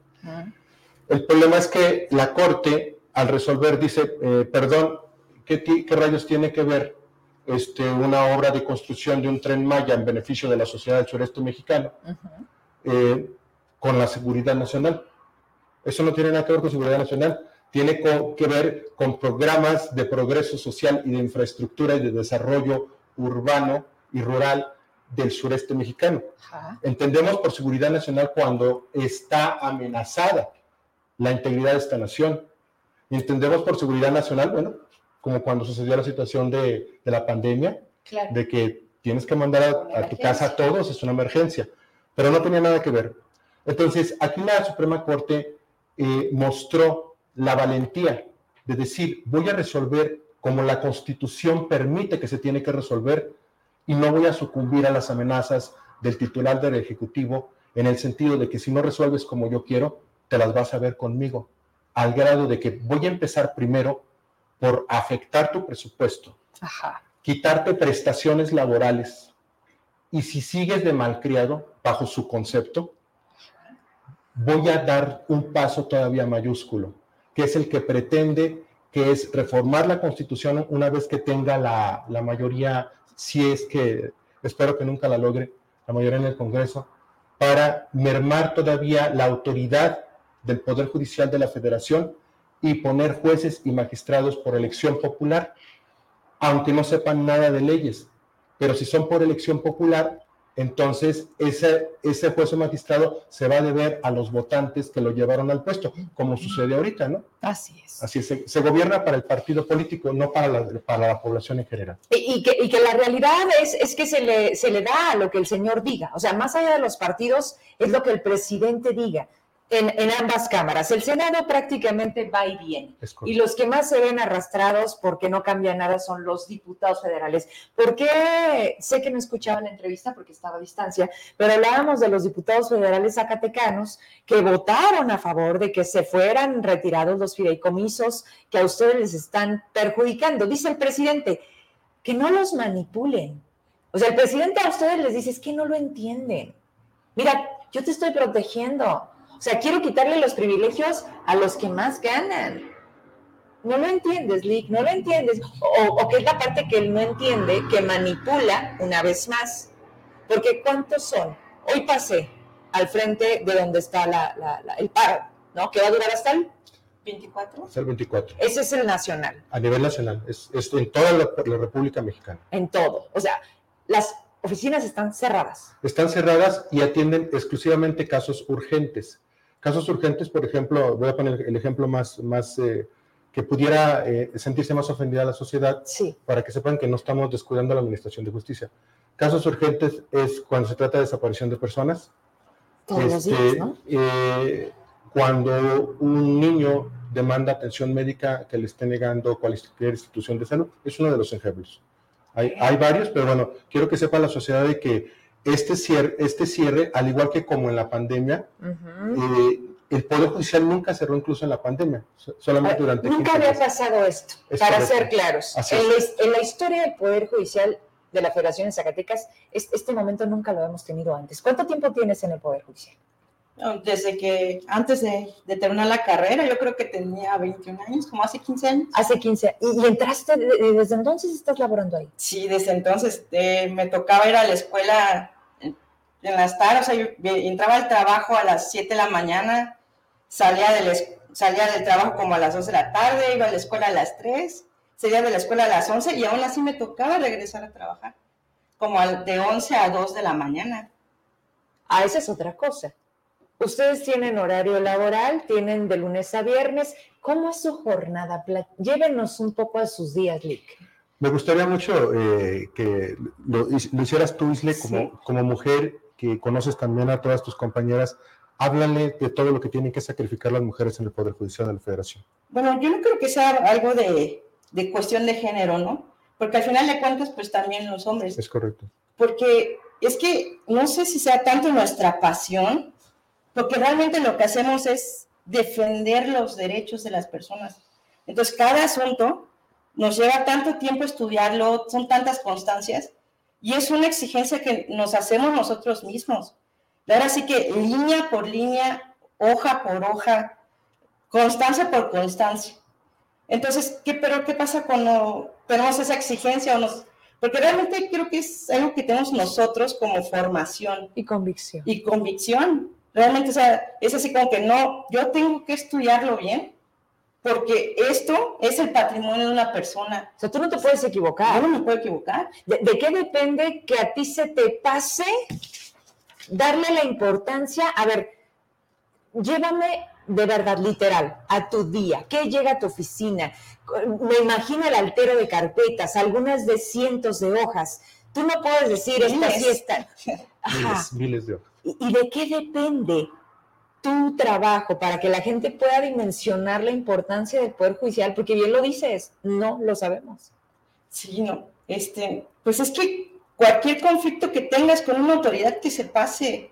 El problema es que la Corte, al resolver, dice, eh, perdón, ¿qué, ¿qué, rayos tiene que ver este, una obra de construcción de un tren Maya en beneficio de la sociedad del sureste mexicano eh, con la seguridad nacional? Eso no tiene nada que ver con seguridad nacional, tiene que ver con programas de progreso social y de infraestructura y de desarrollo urbano y rural del sureste mexicano. Entendemos por seguridad nacional cuando está amenazada la integridad de esta nación. Y entendemos por seguridad nacional, bueno, como cuando sucedió la situación de, de la pandemia, Claro. de que tienes que mandar a, a tu casa a todos, es una emergencia, pero no tenía nada que ver. Entonces, aquí la Suprema Corte eh, mostró la valentía de decir, voy a resolver como la Constitución permite que se tiene que resolver y no voy a sucumbir a las amenazas del titular del Ejecutivo en el sentido de que si no resuelves como yo quiero, te las vas a ver conmigo, al grado de que voy a empezar primero por afectar tu presupuesto, Ajá. quitarte prestaciones laborales y si sigues de malcriado bajo su concepto, voy a dar un paso todavía mayúsculo, que es el que pretende que es reformar la constitución una vez que tenga la, la, mayoría, si es que espero que nunca la logre, la mayoría en el Congreso, para mermar todavía la autoridad del Poder Judicial de la Federación y poner jueces y magistrados por elección popular, aunque no sepan nada de leyes. Pero si son por elección popular, entonces ese, ese juez o magistrado se va a deber a los votantes que lo llevaron al puesto, como sucede ahorita, ¿no? Así es. Así es, se, se gobierna para el partido político, no para la, para la población en general. Y, y, que, y que, la realidad es, es que se le, se le da a lo que el señor diga, o sea, más allá de los partidos, es lo que el presidente diga. En, en, ambas cámaras. El Senado prácticamente va y viene. Y los que más se ven arrastrados porque no cambia nada son los diputados federales. ¿Por qué? Sé que no escuchaban la entrevista porque estaba a distancia, pero hablábamos de los diputados federales zacatecanos que votaron a favor de que se fueran retirados los fideicomisos que a ustedes les están perjudicando. Dice el presidente que no los manipulen. O sea, el presidente a ustedes les dice es que no lo entienden. Mira, yo te estoy protegiendo. O sea, quiero quitarle los privilegios a los que más ganan. No lo entiendes, Lick, no lo entiendes. O, o que es la parte que él no entiende, que manipula, una vez más, Porque ¿cuántos son? Hoy pasé al frente de donde está el paro, ¿no? Que va a durar hasta el 24. Hasta el 24. Ese es el nacional. A nivel nacional, es, en toda la, República Mexicana. En todo. O sea, las oficinas están cerradas. Están cerradas y atienden exclusivamente casos urgentes. Casos urgentes, por ejemplo, voy a poner el ejemplo más, más eh, que pudiera eh, sentirse más ofendida la sociedad, sí. para que sepan que no estamos descuidando la administración de justicia. Casos urgentes es cuando se trata de desaparición de personas. Todos los días, este, ¿no? Eh, cuando un niño demanda atención médica que le esté negando cualquier institución de salud. Es uno de los ejemplos. Hay, hay varios, pero bueno, quiero que sepa la sociedad de que este cierre, este cierre al igual que como en la pandemia, eh, el Poder Judicial nunca cerró incluso en la pandemia, solamente durante... Nunca había pasado esto, para ser claros. En la, en la, historia del Poder Judicial de la Federación de Zacatecas, este momento nunca lo hemos tenido antes. ¿Cuánto tiempo tienes en el Poder Judicial? Desde que antes de, terminar la carrera, yo creo que tenía 21 años, como hace 15 años. Hace 15 ¿Y, entraste, desde entonces estás laborando ahí? Sí, desde entonces eh, me tocaba ir a la escuela en, las tardes, o sea, yo entraba al trabajo a las 7 de la mañana, salía del, salía del trabajo como a las 2 de la tarde, iba a la escuela a las 3, salía de la escuela a las 11 y aún así me tocaba regresar a trabajar, como de 11 a 2 de la mañana. Ah, esa es otra cosa Ustedes tienen horario laboral, tienen de lunes a viernes. ¿Cómo es su jornada? Llévenos un poco a sus días, Lick. Me gustaría mucho eh, que lo, hicieras tú, Isle, como, como mujer que conoces también a todas tus compañeras. Háblale de todo lo que tienen que sacrificar las mujeres en el Poder Judicial de la Federación. Bueno, yo no creo que sea algo de, de cuestión de género, ¿no? Porque al final de cuentas, pues también los hombres. Es correcto. Porque es que no sé si sea tanto nuestra pasión porque realmente lo que hacemos es defender los derechos de las personas. Entonces, cada asunto nos lleva tanto tiempo estudiarlo, son tantas constancias, y es una exigencia que nos hacemos nosotros mismos. Ahora sí que línea por línea, hoja por hoja, constancia por constancia. Entonces, ¿qué, pero qué pasa cuando tenemos esa exigencia o nos... Porque realmente creo que es algo que tenemos nosotros como formación. Y convicción. Y convicción. Realmente, o sea, es así como que no, yo tengo que estudiarlo bien, porque esto es el patrimonio de una persona. O sea, tú no te puedes equivocar. Yo no me puedo equivocar. ¿De, qué depende que a ti se te pase darle la importancia? A ver, llévame de verdad, literal, a tu día. ¿Qué llega a tu oficina? Me imagino el altero de carpetas, algunas de cientos de hojas. Tú no puedes decir, esta sí está. Miles, miles de hojas. ¿Y de qué depende tu trabajo para que la gente pueda dimensionar la importancia del Poder Judicial? Porque bien lo dices, no lo sabemos. Sí, no. Este, pues es que cualquier conflicto que tengas con una autoridad que se pase.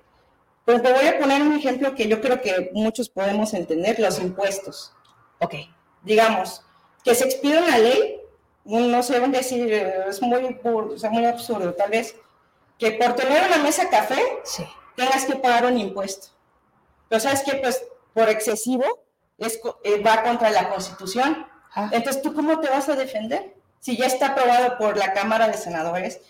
Pues te voy a poner un ejemplo que yo creo que muchos podemos entender, los impuestos. Ok. Digamos, que se expida una ley, no sé decir, es muy, o sea, muy absurdo, tal vez, que por tener una mesa café, sí tengas que pagar un impuesto. Pero sabes que, pues, por excesivo, es, eh, va contra la Constitución. Ah. Entonces, ¿tú cómo te vas a defender? Si ya está aprobado por la Cámara de Senadores,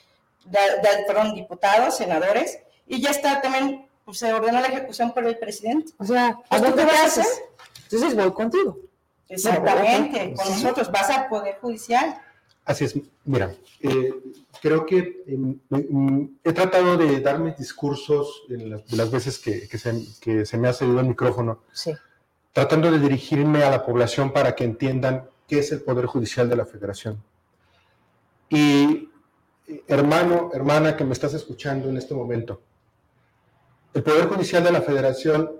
de, perdón, diputados, senadores, y ya está también, pues, se ordenó la ejecución por el presidente. O sea, ¿a dónde vas a hacer? Entonces voy contigo. Exactamente, con nosotros, vas al Poder Judicial. Así es, mira, eh, creo que em, em, he tratado de dar mis discursos en las, veces que, se, me ha cedido el micrófono, tratando de dirigirme a la población para que entiendan qué es el Poder Judicial de la Federación. Y hermano, hermana que me estás escuchando en este momento, el Poder Judicial de la Federación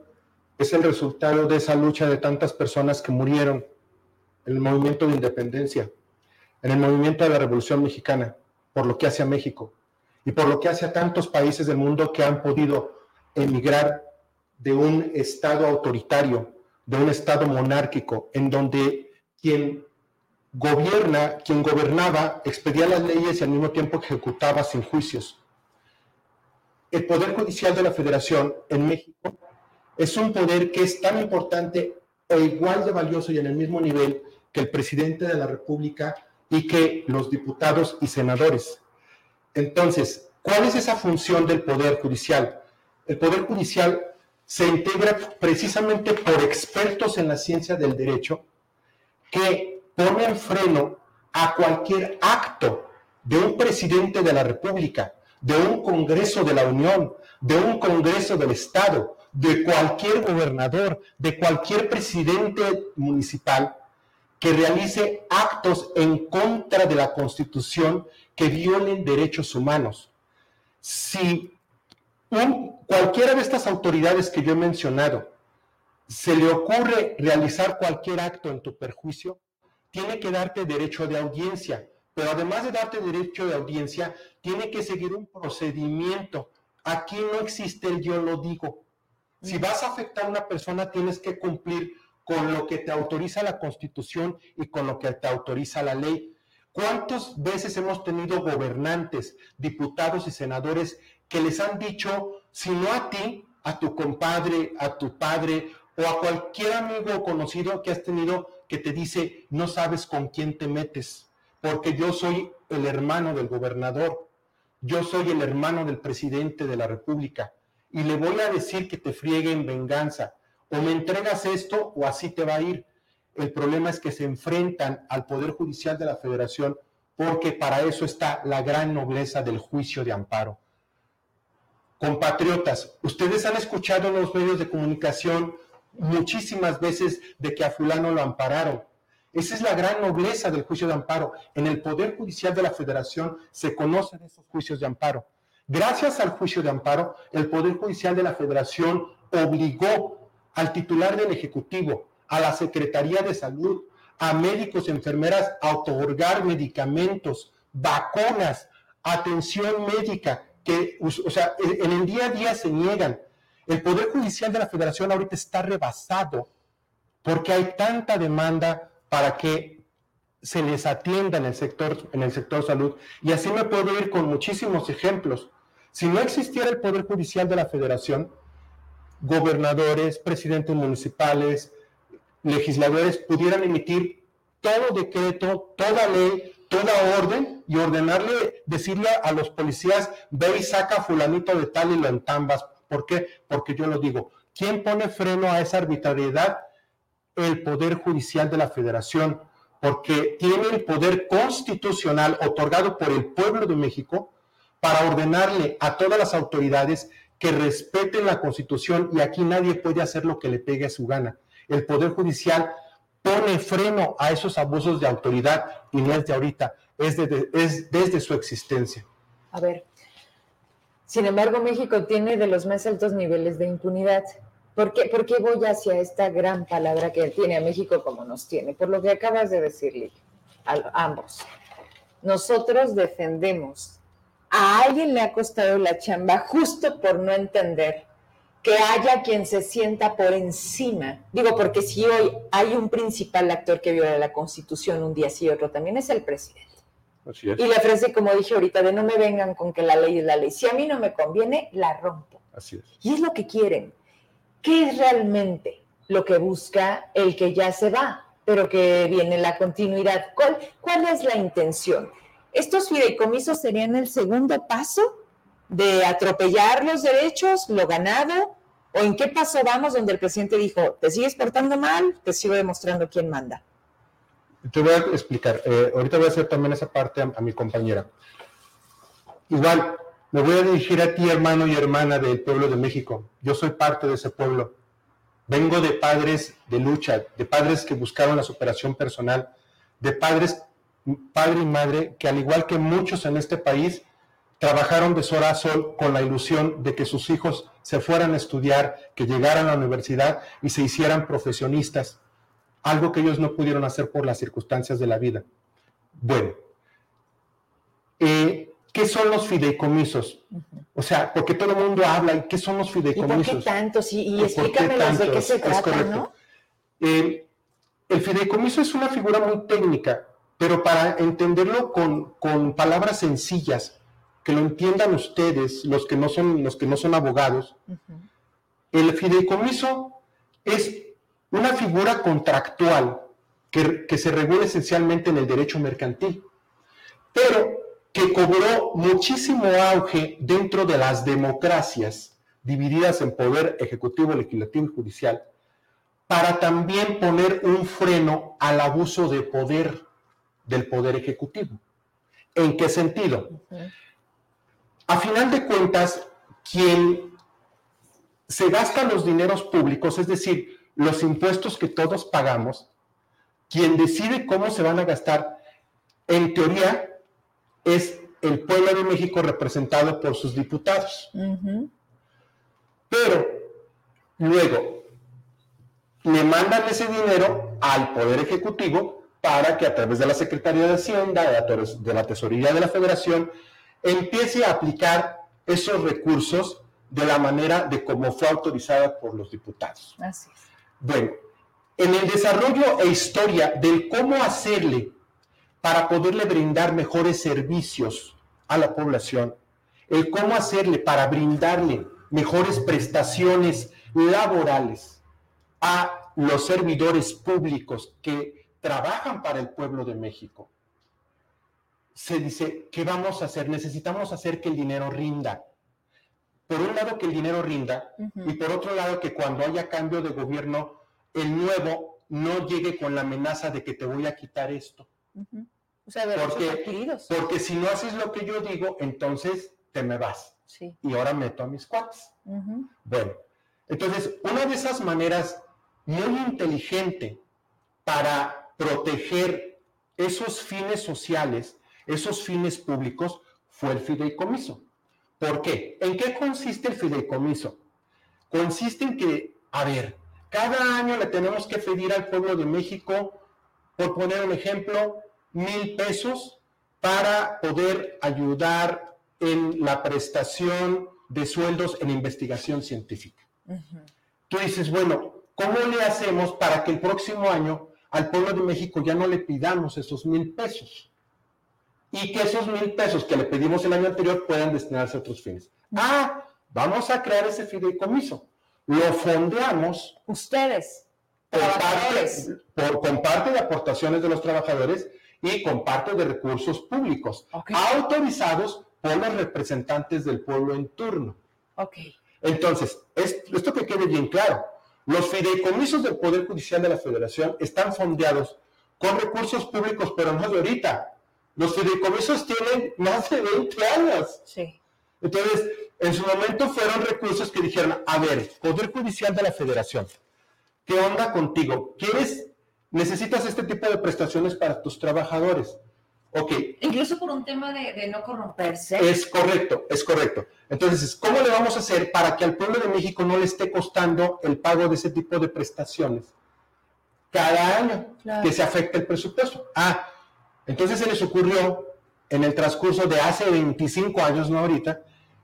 es el resultado de esa lucha de tantas personas que murieron en el movimiento de independencia en el movimiento de la Revolución Mexicana, por lo que hace a México y por lo que hace a tantos países del mundo que han podido emigrar de un Estado autoritario, de un Estado monárquico, en donde quien gobierna, quien gobernaba, expedía las leyes y al mismo tiempo ejecutaba sin juicios. El Poder Judicial de la Federación en México es un poder que es tan importante o igual de valioso y en el mismo nivel que el presidente de la República y que los diputados y senadores. Entonces, ¿Cuál es esa función del Poder Judicial? El Poder Judicial se integra precisamente por expertos en la ciencia del derecho que ponen freno a cualquier acto de un presidente de la República, de un Congreso de la Unión, de un Congreso del Estado, de cualquier gobernador, de cualquier presidente municipal que realice actos en contra de la Constitución que violen derechos humanos. Si cualquiera de estas autoridades que yo he mencionado se le ocurre realizar cualquier acto en tu perjuicio, tiene que darte derecho de audiencia, pero además de darte derecho de audiencia, tiene que seguir un procedimiento. Aquí no existe el yo lo digo. Si vas a afectar a una persona, tienes que cumplir con lo que te autoriza la Constitución y con lo que te autoriza la ley. ¿Cuántas veces hemos tenido gobernantes, diputados y senadores que les han dicho, si no a ti, a tu compadre, a tu padre o a cualquier amigo o conocido que has tenido que te dice, no sabes con quién te metes, porque yo soy el hermano del gobernador, yo soy el hermano del presidente de la República y le voy a decir que te friegue en venganza. O me entregas esto o así te va a ir. El problema es que se enfrentan al Poder Judicial de la Federación porque para eso está la gran nobleza del juicio de amparo. Compatriotas, ustedes han escuchado en los medios de comunicación muchísimas veces de que a fulano lo ampararon. Esa es la gran nobleza del juicio de amparo. En el Poder Judicial de la Federación se conocen esos juicios de amparo. Gracias al juicio de amparo, el Poder Judicial de la Federación obligó al titular del Ejecutivo, a la Secretaría de Salud, a médicos y enfermeras a otorgar medicamentos, vacunas, atención médica, que, o sea, en el día a día se niegan. El Poder Judicial de la Federación ahorita está rebasado porque hay tanta demanda para que se les atienda en el sector, en el sector salud. Y así me puedo ir con muchísimos ejemplos. Si no existiera el Poder Judicial de la Federación, gobernadores, presidentes municipales, legisladores pudieran emitir todo decreto, toda ley, toda orden y ordenarle, decirle a los policías, ve y saca fulanito de tal y lo entambas. ¿Por qué? Porque yo lo digo. ¿Quién pone freno a esa arbitrariedad? El Poder Judicial de la Federación, porque tiene el poder constitucional otorgado por el pueblo de México para ordenarle a todas las autoridades que respeten la Constitución y aquí nadie puede hacer lo que le pegue a su gana. El Poder Judicial pone freno a esos abusos de autoridad y no es de ahorita, es, es desde su existencia. A ver, sin embargo, México tiene de los más altos niveles de impunidad. ¿Por qué, ¿Por qué voy hacia esta gran palabra que tiene a México como nos tiene? Por lo que acabas de decirle a ambos. Nosotros defendemos a alguien le ha costado la chamba justo por no entender que haya quien se sienta por encima. Digo, porque si hoy hay un principal actor que viola la Constitución un día sí y otro también es el presidente. Y le ofrece, como dije ahorita, de no me vengan con que la ley es la ley. Si a mí no me conviene, la rompo. Así es. Y es lo que quieren. ¿Qué es realmente lo que busca el que ya se va, pero que viene la continuidad? ¿Cuál, cuál es la intención? ¿Estos fideicomisos serían el segundo paso de atropellar los derechos, lo ganado? ¿O en qué paso vamos donde el presidente dijo, te sigues portando mal, te sigo demostrando quién manda? Te voy a explicar. Eh, ahorita voy a hacer también esa parte a, a mi compañera. Igual, me voy a dirigir a ti, hermano y hermana del pueblo de México. Yo soy parte de ese pueblo. Vengo de padres de lucha, de padres que buscaron la superación personal, de padres padre y madre que al igual que muchos en este país, trabajaron de sol a sol con la ilusión de que sus hijos se fueran a estudiar, que llegaran a la universidad y se hicieran profesionistas, algo que ellos no pudieron hacer por las circunstancias de la vida. Bueno, eh, ¿qué son los fideicomisos? O sea, porque todo el mundo habla, ¿y qué son los fideicomisos? ¿Y por qué tantos? Y, explícame de qué se trata, ¿no? Eh, el fideicomiso es una figura muy técnica pero para entenderlo con, palabras sencillas, que lo entiendan ustedes, los que no son, los que no son abogados, el fideicomiso es una figura contractual que, que, se regula esencialmente en el derecho mercantil. Pero que cobró muchísimo auge dentro de las democracias divididas en poder ejecutivo, legislativo y judicial, para también poner un freno al abuso de poder del poder ejecutivo. ¿En qué sentido? A final de cuentas, quien se gasta los dineros públicos, es decir, los impuestos que todos pagamos, quien decide cómo se van a gastar, en teoría, es el pueblo de México representado por sus diputados. Pero luego le mandan ese dinero al Poder Ejecutivo para que a través de la Secretaría de Hacienda, de la Tesorería de la Federación, empiece a aplicar esos recursos de la manera de cómo fue autorizada por los diputados. Así es. Bueno, en el desarrollo e historia del cómo hacerle para poderle brindar mejores servicios a la población, el cómo hacerle para brindarle mejores prestaciones laborales a los servidores públicos que trabajan para el pueblo de México. Se dice, ¿qué vamos a hacer? Necesitamos hacer que el dinero rinda. Por un lado, que el dinero rinda, y por otro lado, que cuando haya cambio de gobierno, el nuevo no llegue con la amenaza de que te voy a quitar esto. O sea, de porque, porque si no haces lo que yo digo, entonces te me vas. Y ahora meto a mis cuates. Bueno, entonces, una de esas maneras muy inteligente para proteger esos fines sociales, esos fines públicos, fue el fideicomiso. ¿Por qué? ¿En qué consiste el fideicomiso? Consiste en que, a ver, cada año le tenemos que pedir al pueblo de México, por poner un ejemplo, mil pesos para poder ayudar en la prestación de sueldos en investigación científica. Tú dices, bueno, ¿cómo le hacemos para que el próximo año al pueblo de México ya no le pidamos esos mil pesos? Y que esos mil pesos que le pedimos el año anterior puedan destinarse a otros fines. Ah, vamos a crear ese fideicomiso. Lo fondeamos. Ustedes. Por con parte de aportaciones de los trabajadores y con parte de recursos públicos, autorizados por los representantes del pueblo en turno. Ok. Entonces, esto que quede bien claro, los fideicomisos del Poder Judicial de la Federación están fondeados con recursos públicos, pero no de ahorita. Los fideicomisos tienen más de 20 años. Sí. Entonces, en su momento fueron recursos que dijeron, a ver, Poder Judicial de la Federación, ¿qué onda contigo? ¿Quieres, necesitas este tipo de prestaciones para tus trabajadores? Ok. Incluso por un tema de, no corromperse. Es correcto, es correcto. Entonces, ¿cómo le vamos a hacer para que al pueblo de México no le esté costando el pago de ese tipo de prestaciones cada año que se afecte el presupuesto? Ah, entonces se les ocurrió en el transcurso de hace 25 años, no ahorita,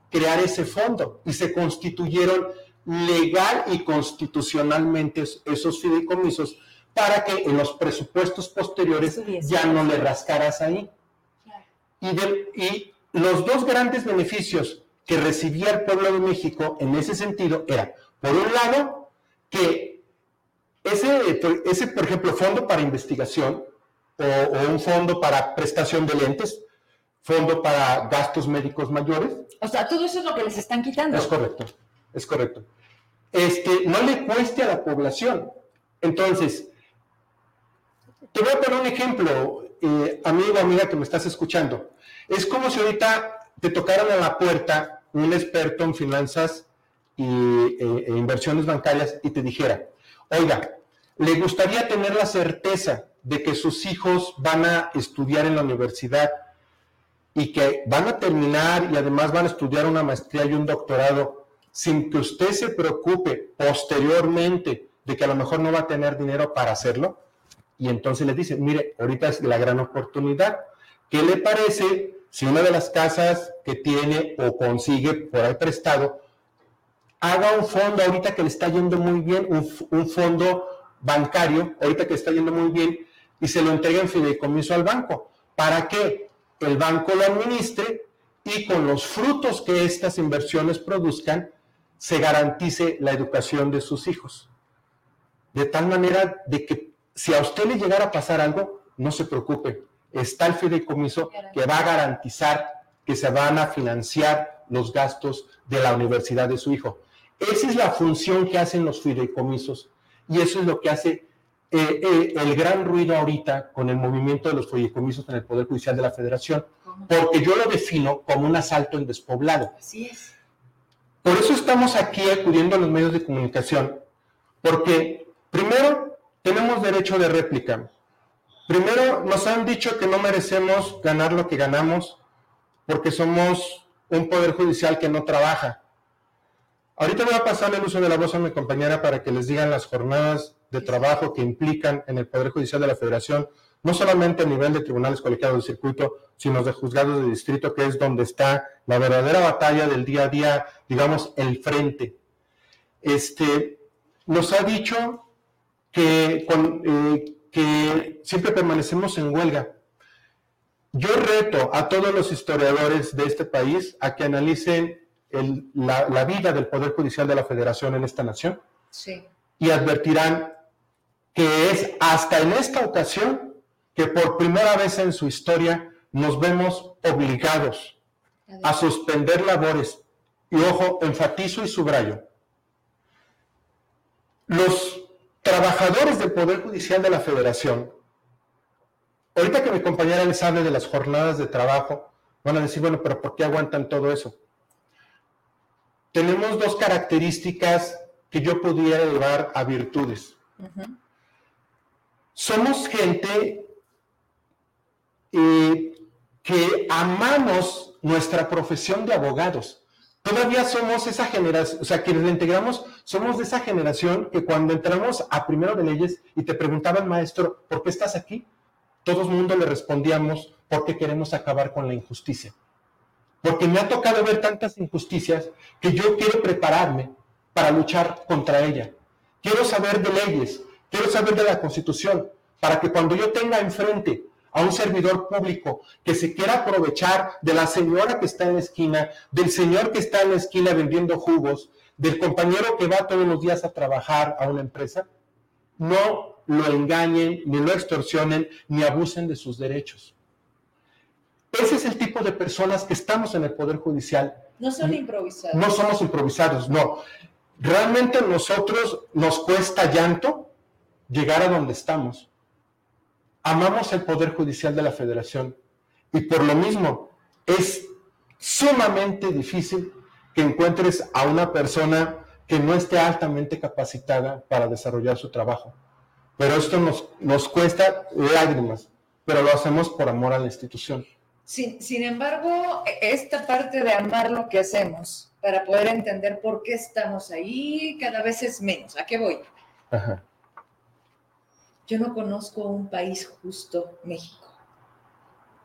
crear ese fondo y se constituyeron legal y constitucionalmente esos fideicomisos para que en los presupuestos posteriores ya no le rascaras ahí. Y, y los dos grandes beneficios que recibía el pueblo de México en ese sentido era, por un lado, que ese, ese por ejemplo, fondo para investigación o, o, un fondo para prestación de lentes, fondo para gastos médicos mayores. O sea, todo eso es lo que les están quitando. Es correcto, es correcto. Este, no le cueste a la población. Entonces, te voy a poner un ejemplo, eh, amigo, amiga que me estás escuchando. Es como si ahorita te tocaran a la puerta un experto en finanzas y, e, e inversiones bancarias y te dijera, oiga, ¿le gustaría tener la certeza de que sus hijos van a estudiar en la universidad y que van a terminar y además van a estudiar una maestría y un doctorado sin que usted se preocupe posteriormente de que a lo mejor no va a tener dinero para hacerlo? Y entonces les dice, mire, ahorita es la gran oportunidad. ¿Qué le parece si una de las casas que tiene o consigue por ahí prestado, haga un fondo ahorita que le está yendo muy bien, un, fondo bancario, ahorita que le está yendo muy bien, y se lo entregue en fideicomiso al banco, para que el banco lo administre y con los frutos que estas inversiones produzcan, se garantice la educación de sus hijos. De tal manera de que si a usted le llegara a pasar algo, no se preocupe. está el fideicomiso que va a garantizar que se van a financiar los gastos de la universidad de su hijo. Esa es la función que hacen los fideicomisos y eso es lo que hace eh, eh, el gran ruido ahorita con el movimiento de los fideicomisos en el Poder Judicial de la Federación, porque yo lo defino como un asalto en despoblado. Así es. Por eso estamos aquí acudiendo a los medios de comunicación, porque primero tenemos derecho de réplica. Primero nos han dicho que no merecemos ganar lo que ganamos porque somos un poder judicial que no trabaja. Ahorita voy a pasarle el uso de la voz a mi compañera para que les digan las jornadas de trabajo que implican en el Poder Judicial de la Federación, no solamente a nivel de tribunales colegiados del circuito, sino de juzgados de distrito, que es donde está la verdadera batalla del día a día, digamos, el frente. Este, nos ha dicho que, eh, que siempre permanecemos en huelga. Yo reto a todos los historiadores de este país a que analicen la, vida del Poder Judicial de la Federación en esta nación y advertirán que es hasta en esta ocasión que por primera vez en su historia nos vemos obligados a suspender labores. Y ojo, enfatizo y subrayo. Los trabajadores del Poder Judicial de la Federación, ahorita que mi compañera les hable de las jornadas de trabajo, van a decir, bueno, pero ¿por qué aguantan todo eso? tenemos dos características que yo pudiera llevar a virtudes. Somos gente eh, que amamos nuestra profesión de abogados. Todavía somos esa generación, o sea, quienes integramos, somos de esa generación que cuando entramos a primero de leyes y te preguntaban, maestro, ¿por qué estás aquí? Todo el mundo le respondíamos, porque queremos acabar con la injusticia porque me ha tocado ver tantas injusticias que yo quiero prepararme para luchar contra ella. Quiero saber de leyes, quiero saber de la Constitución, para que cuando yo tenga enfrente a un servidor público que se quiera aprovechar de la señora que está en la esquina, del señor que está en la esquina vendiendo jugos, del compañero que va todos los días a trabajar a una empresa, no lo engañen, ni lo extorsionen, ni abusen de sus derechos. Ese es el tipo de personas que estamos en el Poder Judicial. No son improvisados. No somos improvisados, no. Realmente nosotros nos cuesta llanto llegar a donde estamos. Amamos el Poder Judicial de la Federación y por lo mismo es sumamente difícil que encuentres a una persona que no esté altamente capacitada para desarrollar su trabajo. Pero esto nos, nos cuesta lágrimas, pero lo hacemos por amor a la institución. Sin, embargo, e, esta parte de amar lo que hacemos para poder entender por qué estamos ahí cada vez es menos. ¿A qué voy? Yo no conozco un país justo, México.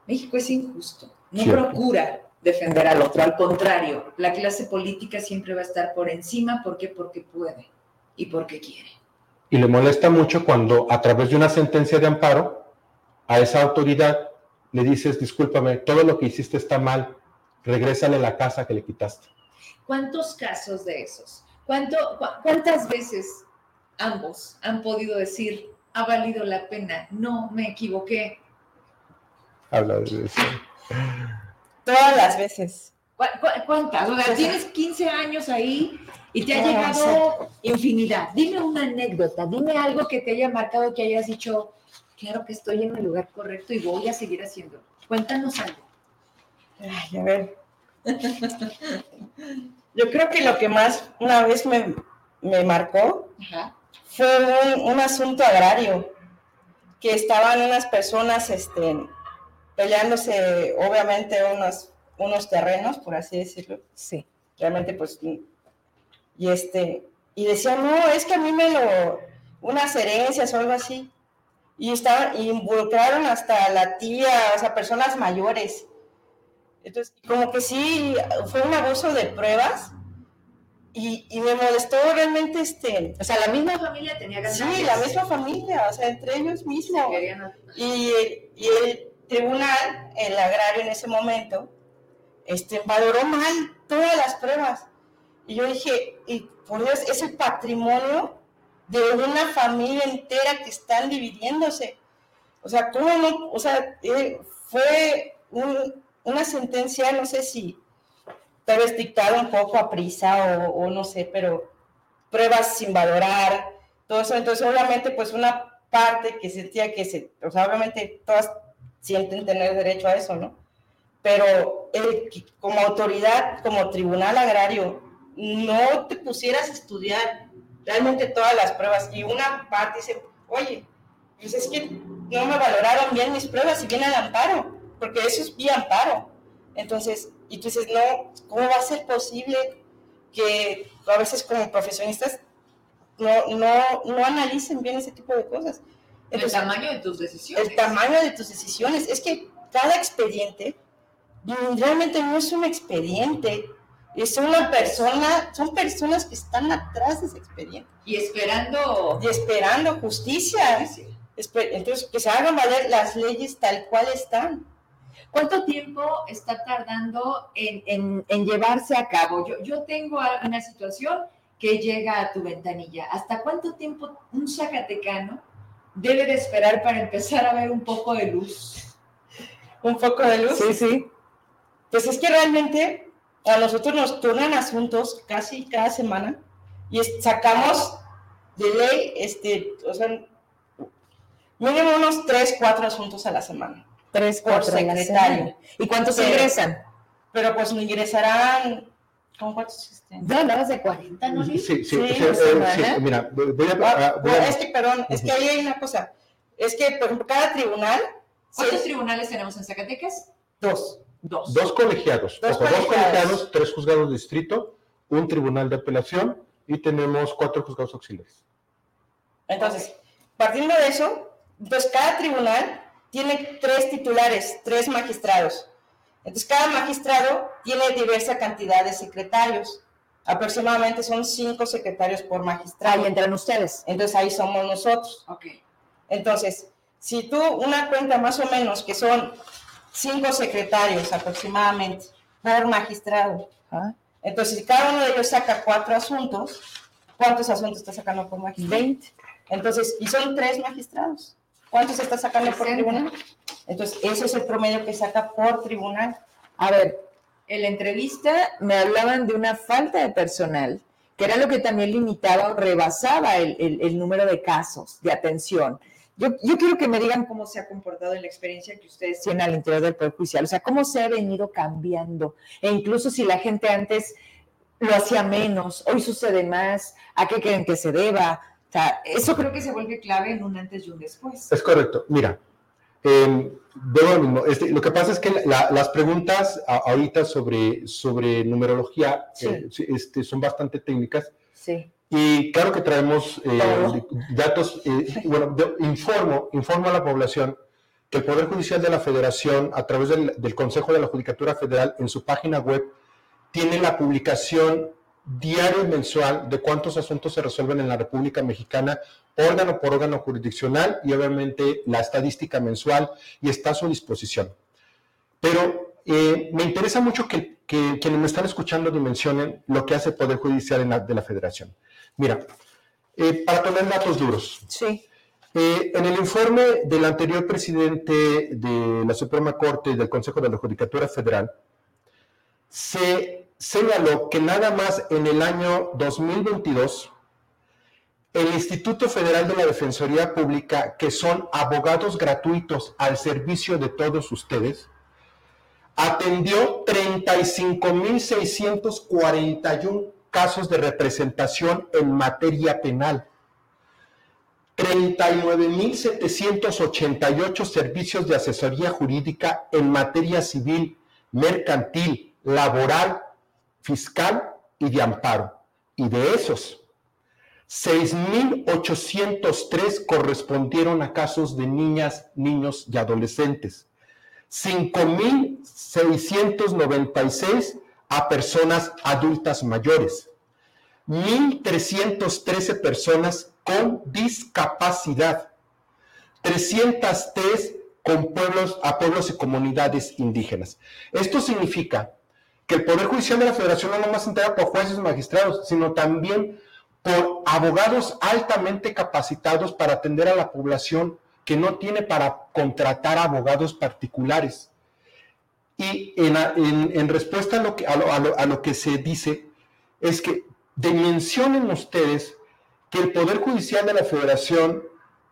México es injusto. No procura defender al otro. Al contrario, la clase política siempre va a estar por encima. ¿Por qué? Porque puede y porque quiere. Y le molesta mucho cuando a través de una sentencia de amparo a esa autoridad le dices, discúlpame, todo lo que hiciste está mal, regrésale la casa que le quitaste. ¿Cuántos casos de esos? ¿Cuánto, ¿Cuántas veces ambos han podido decir, ha valido la pena, no me equivoqué? Habla de eso. Todas las veces. ¿Cuántas? O sea, tienes 15 años ahí y te ha llegado infinidad. Dime una anécdota, dime algo que te haya marcado, que hayas dicho, claro que estoy en el lugar correcto y voy a seguir haciendo. Cuéntanos algo. Ay, a ver. Yo creo que lo que más una vez me, marcó fue un, asunto agrario, que estaban unas personas este, peleándose, obviamente, unos, unos terrenos, por así decirlo. Sí. Realmente, pues, y este, y decían, no, es que a mí me lo, unas herencias o algo así y estaban, involucraron hasta la tía, o sea, personas mayores. Entonces, como que sí, fue un abuso de pruebas y, y, me molestó realmente este... O sea, la misma familia tenía ganancias. Sí, la misma familia, o sea, entre ellos mismos. Y, y, el tribunal, el agrario en ese momento, este, valoró mal todas las pruebas. Y yo dije, y por Dios, es el patrimonio de una familia entera que están dividiéndose. O sea, ¿cómo no? O sea, eh, fue una sentencia, no sé si tal vez dictada un poco a prisa o, no sé, pero pruebas sin valorar, todo eso. Entonces, obviamente, pues una parte que sentía que se, o sea, obviamente todas sienten tener derecho a eso, ¿no? Pero el, como autoridad, como tribunal agrario, no te pusieras a estudiar realmente todas las pruebas y una parte dice, oye, pues es que no me valoraron bien mis pruebas y viene el amparo, porque eso es vía amparo. Entonces, y tú dices, no, ¿cómo va a ser posible que a veces como profesionistas no, no, no analicen bien ese tipo de cosas? el tamaño de tus decisiones. El tamaño de tus decisiones. Es que cada expediente realmente no es un expediente, es una persona, son personas que están atrás de ese expediente. Y esperando. Y esperando justicia. Entonces, que se hagan valer las leyes tal cual están. ¿Cuánto tiempo está tardando en, llevarse a cabo? Yo, yo tengo una situación que llega a tu ventanilla. ¿Hasta cuánto tiempo un zacatecano debe de esperar para empezar a ver un poco de luz? ¿Un poco de luz? Sí, sí. Pues es que realmente a nosotros nos turnan asuntos casi cada semana y sacamos de ley, este, o sea, mínimo unos tres, cuatro asuntos a la semana. Tres, cuatro por secretario. ¿Y cuántos ingresan? Pero pues me ingresarán ¿Cómo cuántos existen? Ya hablabas de 40, ¿no? Sí, sí, sí. Eh, mira, voy a, ah, voy a... Es que, perdón, es que ahí hay una cosa. Es que, por ejemplo, cada tribunal... ¿Cuántos tribunales tenemos en Zacatecas? Dos. Dos. Dos colegiados. Dos, colegiados. dos colegiados, tres juzgados de distrito, un tribunal de apelación y tenemos cuatro juzgados auxiliares. Entonces, partiendo de eso, entonces cada tribunal tiene tres titulares, tres magistrados. Entonces, cada magistrado tiene diversa cantidad de secretarios. Aproximadamente son cinco secretarios por magistrado. Ahí entran ustedes. Entonces, ahí somos nosotros. Ok. Entonces, si tú una cuenta más o menos que son cinco secretarios aproximadamente por magistrado, ¿ah? entonces si cada uno de ellos saca cuatro asuntos, ¿cuántos asuntos está sacando por magistrado? Veinte. Entonces, y son tres magistrados. ¿Cuántos está sacando por tribunal? Entonces, ese es el promedio que saca por tribunal. A ver, en la entrevista me hablaban de una falta de personal, que era lo que también limitaba o rebasaba el, número de casos de atención. Yo, yo, quiero que me digan cómo se ha comportado en la experiencia que ustedes tienen al interior del Poder Judicial, o sea, cómo se ha venido cambiando, e incluso si la gente antes lo hacía menos, hoy sucede más, ¿a qué creen que se deba? O sea, eso creo que se vuelve clave en un antes y un después. Es correcto. Mira, eh, lo mismo. Este, lo que pasa es que las preguntas ahorita sobre, sobre numerología eh, este, son bastante técnicas. Sí. Y claro que traemos eh, datos, eh, bueno, informo, informo a la población que el Poder Judicial de la Federación, a través del, del Consejo de la Judicatura Federal, en su página web, tiene la publicación diario y mensual de cuántos asuntos se resuelven en la República Mexicana órgano por órgano jurisdiccional y obviamente la estadística mensual y está a su disposición. Pero eh, me interesa mucho que, quienes me están escuchando dimensionen lo que hace el Poder Judicial de la Federación. Mira, eh, para tener datos duros. Sí. Eh, en el informe del anterior presidente de la Suprema Corte y del Consejo de la Judicatura Federal, se señaló que nada más en el año 2022 el Instituto Federal de la Defensoría Pública, que son abogados gratuitos al servicio de todos ustedes, atendió 35.641 casos de representación en materia penal, 39.788 servicios de asesoría jurídica en materia civil, mercantil, laboral, fiscal y de amparo. Y de esos, 6.803 correspondieron a casos de niñas, niños y adolescentes. 5.696 a personas adultas mayores. 1.313 personas con discapacidad. 303 con pueblos, a pueblos y comunidades indígenas. Esto significa que el Poder Judicial de la Federación no nomás se entera por jueces y magistrados, sino también por abogados altamente capacitados para atender a la población que no tiene para contratar abogados particulares. Y en, respuesta a lo, que, se dice, es que dimensionen ustedes que el Poder Judicial de la Federación,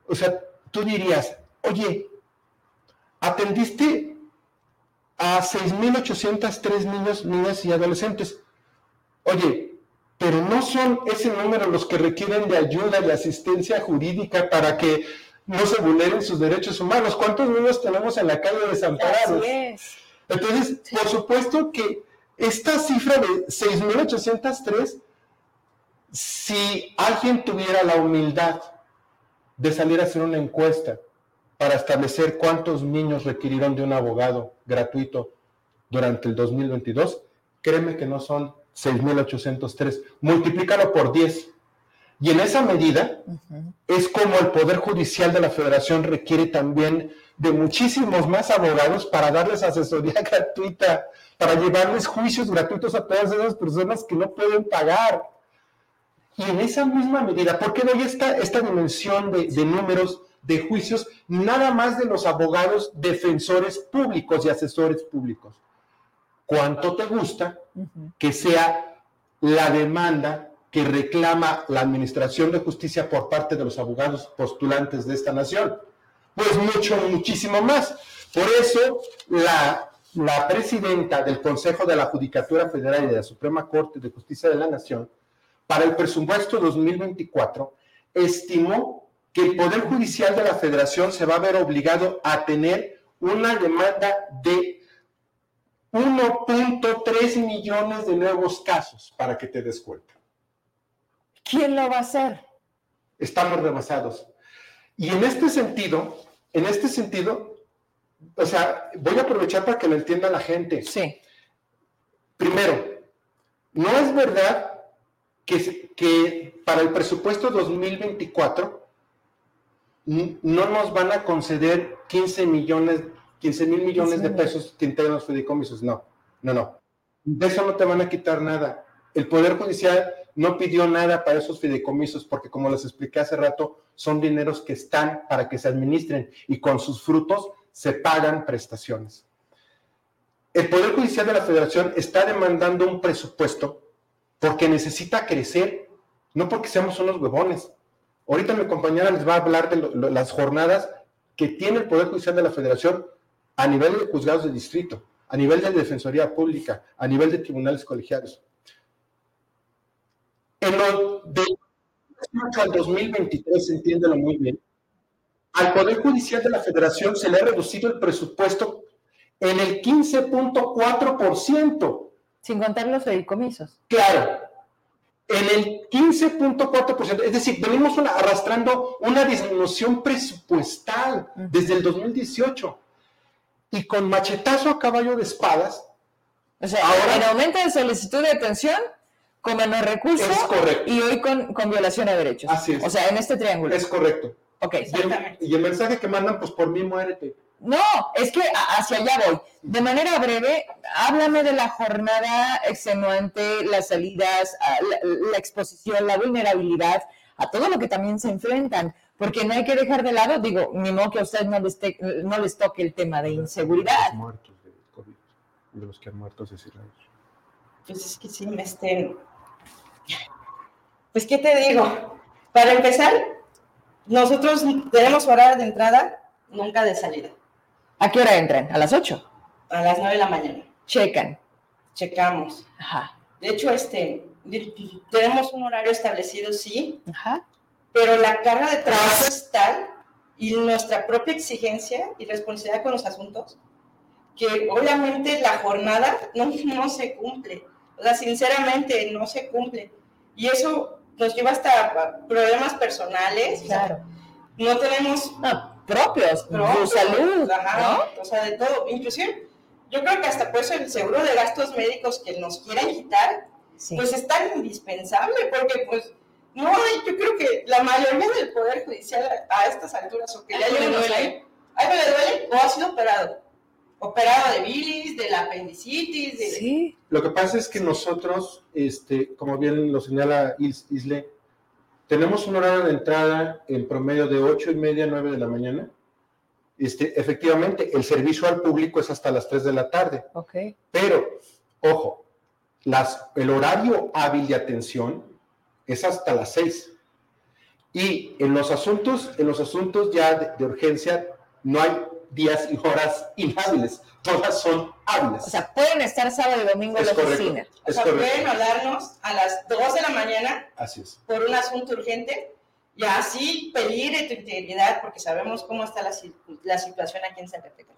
o sea, tú dirías, oye, atendiste a 6.803 niños, niñas y adolescentes. Oye, pero no son ese número los que requieren de ayuda y asistencia jurídica para que no se vulneren sus derechos humanos. ¿Cuántos niños tenemos en la calle desamparados? Así es. Entonces, por supuesto que esta cifra de 6.803, si alguien tuviera la humildad de salir a hacer una encuesta para establecer cuántos niños requirieron de un abogado gratuito durante el 2022, créeme que no son 6.803. Multiplícalo por 10. Y en esa medida es como el Poder Judicial de la Federación requiere también de muchísimos más abogados para darles asesoría gratuita, para llevarles juicios gratuitos a todas esas personas que no pueden pagar. Y en esa misma medida, ¿por qué doy esta, esta dimensión de, de números de juicios nada más de los abogados defensores públicos y asesores públicos? ¿Cuánto te gusta que sea la demanda que reclama la Administración de Justicia por parte de los abogados postulantes de esta nación? Pues mucho, muchísimo más. Por eso la, la presidenta del Consejo de la Judicatura Federal y de la Suprema Corte de Justicia de la Nación, para el presupuesto 2024, estimó que el Poder Judicial de la Federación se va a ver obligado a tener una demanda de 1.3 millones de nuevos casos para que te des cuenta. ¿Quién lo va a hacer? Estamos rebasados. Y en este sentido, en este sentido, o sea, voy a aprovechar para que lo entienda la gente. Sí. Primero, no es verdad que, que para el presupuesto 2024 no nos van a conceder 15 millones, 15 mil millones de pesos que integran los fideicomisos. No, no, no. De eso no te van a quitar nada. El Poder Judicial no pidió nada para esos fideicomisos porque, como les expliqué hace rato, son dineros que están para que se administren y con sus frutos se pagan prestaciones. El Poder Judicial de la Federación está demandando un presupuesto porque necesita crecer, no porque seamos unos huevones. Ahorita mi compañera les va a hablar de las jornadas que tiene el Poder Judicial de la Federación a nivel de juzgados de distrito, a nivel de Defensoría Pública, a nivel de tribunales colegiados. En lo de al 2023, entiéndelo muy bien, al Poder Judicial de la Federación se le ha reducido el presupuesto en el 15.4%. Sin contar los fideicomisos. Claro, en el 15.4%, es decir, venimos arrastrando una disminución presupuestal desde el 2018. Y con machetazo a caballo de espadas. O sea, ahora, en aumento de solicitud de atención, con menos recursos y hoy con, violación de derechos. Así es. O sea, en este triángulo. Es correcto. Ok, y el, mensaje que mandan, pues por mí muérete. No, es que hacia allá voy. De manera breve, háblame de la jornada extenuante, las salidas, la, exposición, la vulnerabilidad, a todo lo que también se enfrentan, porque no hay que dejar de lado, digo, ni modo que a ustedes no les, no les toque el tema de inseguridad. Los muertos de COVID, de los que han muerto asesinados. Pues es que sí, me estén pues, ¿qué te digo? Para empezar, nosotros tenemos horario de entrada, nunca de salida. ¿A qué hora entran? ¿A las 8? A las 9 de la mañana. Checan. Checamos. Ajá. De hecho, este, tenemos un horario establecido, sí. Ajá. Pero la carga de trabajo es tal y nuestra propia exigencia y responsabilidad con los asuntos que obviamente la jornada no, no se cumple. O sea, sinceramente no se cumple. Y eso nos lleva hasta problemas personales. Claro. no tenemos... propios, propios, salud, ¿no? O sea, de todo. Inclusive, yo creo que hasta por eso el seguro de gastos médicos que nos quieren quitar, pues es tan indispensable, porque pues no, yo creo que la mayoría del Poder Judicial a estas alturas, o que ya llegamos ahí, ahí me le duele o ha sido operado operado de bilis, de la apendicitis. De... Sí. Lo que pasa es que nosotros, este, como bien lo señala Isle, tenemos un horario de entrada en promedio de 8 y media, 9 de la mañana este, efectivamente, el servicio al público es hasta las 3 de la tarde. Ok. Pero, ojo, las, el horario hábil de atención es hasta las 6. Y en los asuntos, en los asuntos ya de, urgencia no hay días y horas inhábiles, todas son hábiles. O sea, pueden estar sábado y domingo en la oficina. O sea, pueden hablarnos a las 2 de la mañana Así es. por un asunto urgente y así pedir tu integridad porque sabemos cómo está la, la situación aquí en Zacatecas.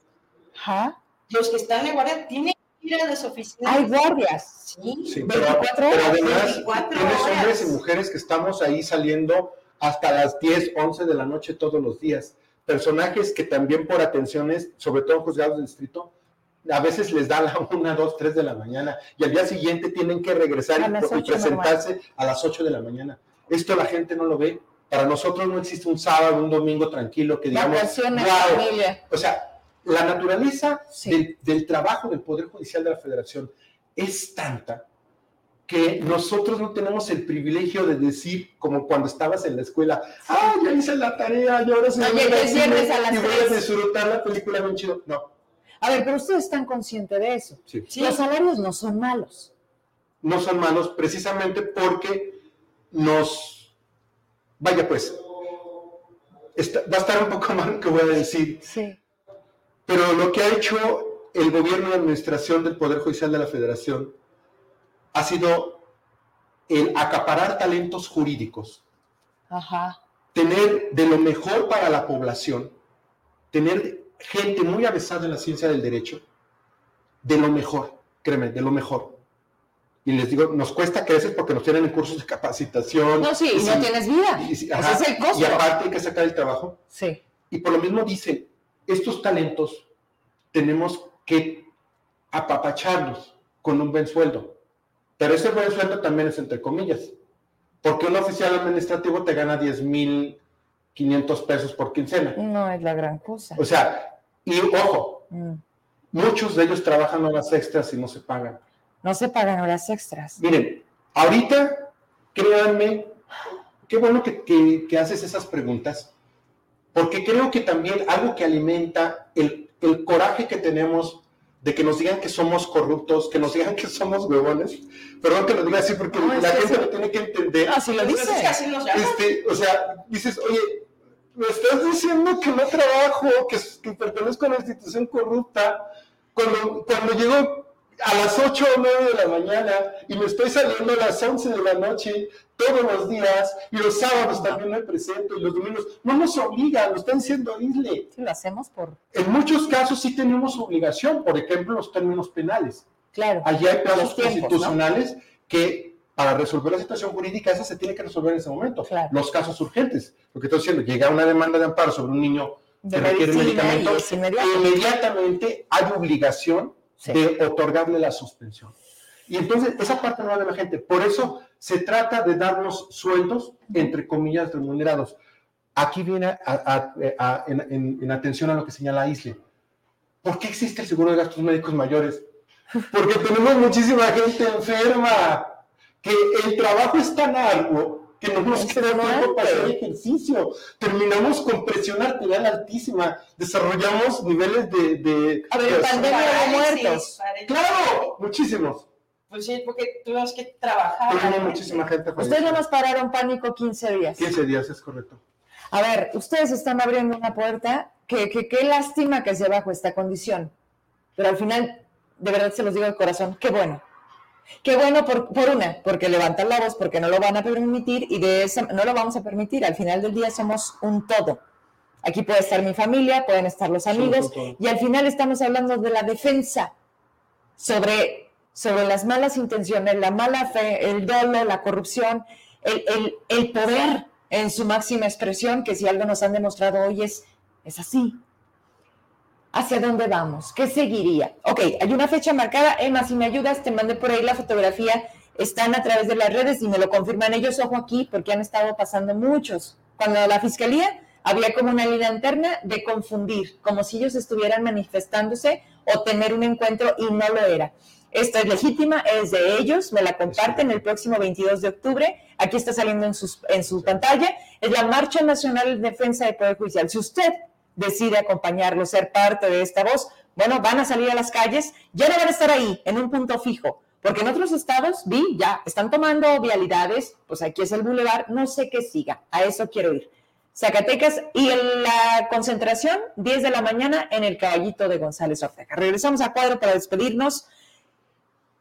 Ajá. Los que están en guardia tienen que ir a las oficinas. Hay guardias. Sí, Sí, 24 pero, pero horas, además 24 tienes horas. hombres y mujeres que estamos ahí saliendo hasta las 10, 11 de la noche todos los días. Personajes que también por atenciones, sobre todo juzgados de distrito, a veces les da la 1, 2, 3 de la mañana y al día siguiente tienen que regresar y, las y 8 presentarse a las 8 de la mañana. Esto la gente no lo ve. Para nosotros no existe un sábado, un domingo tranquilo que digamos, Vacaciones, "Wow". familia. O sea, la naturaleza Sí. del, del trabajo del Poder Judicial de la Federación es tanta que nosotros no tenemos el privilegio de decir, como cuando estabas en la escuela, ah, ya hice la tarea, y ahora se Oye, cine cierres a las y voy tres". a disfrutar la película bien chido. No, A ver, pero ustedes están conscientes de eso. sí. Los salarios no son malos. no son malos precisamente porque nos, vaya pues, está- va a estar un poco mal lo que voy a decir, Sí. Pero lo que ha hecho el gobierno y administración del Poder Judicial de la Federación ha sido el acaparar talentos jurídicos, Ajá. tener de lo mejor para la población, tener gente muy avesada en la ciencia del derecho, de lo mejor, créeme, de lo mejor. Y les digo, nos cuesta crecer porque nos tienen en cursos de capacitación. No, sí, y no tienes vida. y Ese es el costo. Y aparte hay que sacar el trabajo. Sí. Y por lo mismo dicen, estos talentos tenemos que apapacharlos con un buen sueldo. Pero ese buen sueldo también es entre comillas. Porque un oficial administrativo te gana 10,500 pesos por quincena. No es la gran cosa. O sea, y ojo, Mm. muchos de ellos trabajan horas extras y no se pagan. No se pagan horas extras. Miren, ahorita, créanme, qué bueno que, que- que haces esas preguntas, porque creo que también algo que alimenta el, el coraje que tenemos de que nos digan que somos corruptos, que nos digan que somos huevones, perdón que lo diga así porque No, la gente sí. lo tiene que entender. Ah, sí lo es que dice. así. Este, o sea, dices, oye, me estás diciendo que no trabajo, que, que pertenezco a una institución corrupta, cuando, cuando llego a las 8 o 9 de la mañana y me estoy saliendo a las 11 de la noche todos los días y los sábados también me presento y los domingos, no nos obligan, lo están diciendo ISLE. Sí, lo hacemos por. En muchos casos sí tenemos obligación, por ejemplo, los términos penales. Claro. Allí hay plazos constitucionales que para resolver la situación jurídica esa se tiene que resolver en ese momento. Claro. Los casos urgentes. Lo que estoy diciendo, llega una demanda de amparo sobre un niño De que requiere medicamentos, inmediatamente hay obligación Sí. de otorgarle la suspensión. Y entonces esa parte no la ve la gente. Por eso se trata de darnos sueldos, entre comillas, remunerados. Aquí viene a- a- a- en, en- en atención a lo que señala Isle. ¿Por qué existe el seguro de gastos médicos mayores? Porque tenemos muchísima gente enferma, que el trabajo es tan arduo que no nos queda tiempo para hacer ejercicio. Terminamos con presión arterial altísima, desarrollamos niveles de... de A ver, en de- pandemia Parálisis, muertos. ¡Claro! Muchísimos. Pues sí, porque tuvimos que trabajar. Tuvimos ¿no? muchísima gente Ustedes nada más pararon pánico 15 días. 15 días, es correcto. A ver, ustedes están abriendo una puerta que, que qué lástima que se bajo esta condición. Pero al final, de verdad se los digo de corazón, qué bueno. Qué bueno por, por una, porque levantan la voz, porque no lo van a permitir y de esa no lo vamos a permitir. Al final del día somos un todo. Aquí puede estar mi familia, pueden estar los amigos y al final estamos hablando de la defensa sobre, sobre las malas intenciones, la mala fe, el dolo, la corrupción, el, el- el poder en su máxima expresión, que si algo nos han demostrado hoy es, es así. ¿Hacia dónde vamos? ¿Qué seguiría? Ok, hay una fecha marcada. Emma, si me ayudas, te mandé por ahí la fotografía. Están a través de las redes y me lo confirman ellos. Ojo aquí, porque han estado pasando muchos. Cuando la fiscalía había como una línea interna de confundir, como si ellos estuvieran manifestándose o tener un encuentro y no lo era. Esta es legítima, es de ellos, me la comparten el próximo 22 de octubre. Aquí está saliendo en, sus, en su pantalla. Es la Marcha Nacional de Defensa del Poder Judicial. Si usted decide acompañarlo, ser parte de esta voz, bueno, van a salir a las calles, ya no van a estar ahí en un punto fijo, porque en otros estados, vi, ya están tomando vialidades, pues aquí es el bulevar, no sé qué siga, a eso quiero ir. Zacatecas y en la concentración, 10 de la mañana en el caballito de González Ortega. Regresamos a cuadro para despedirnos.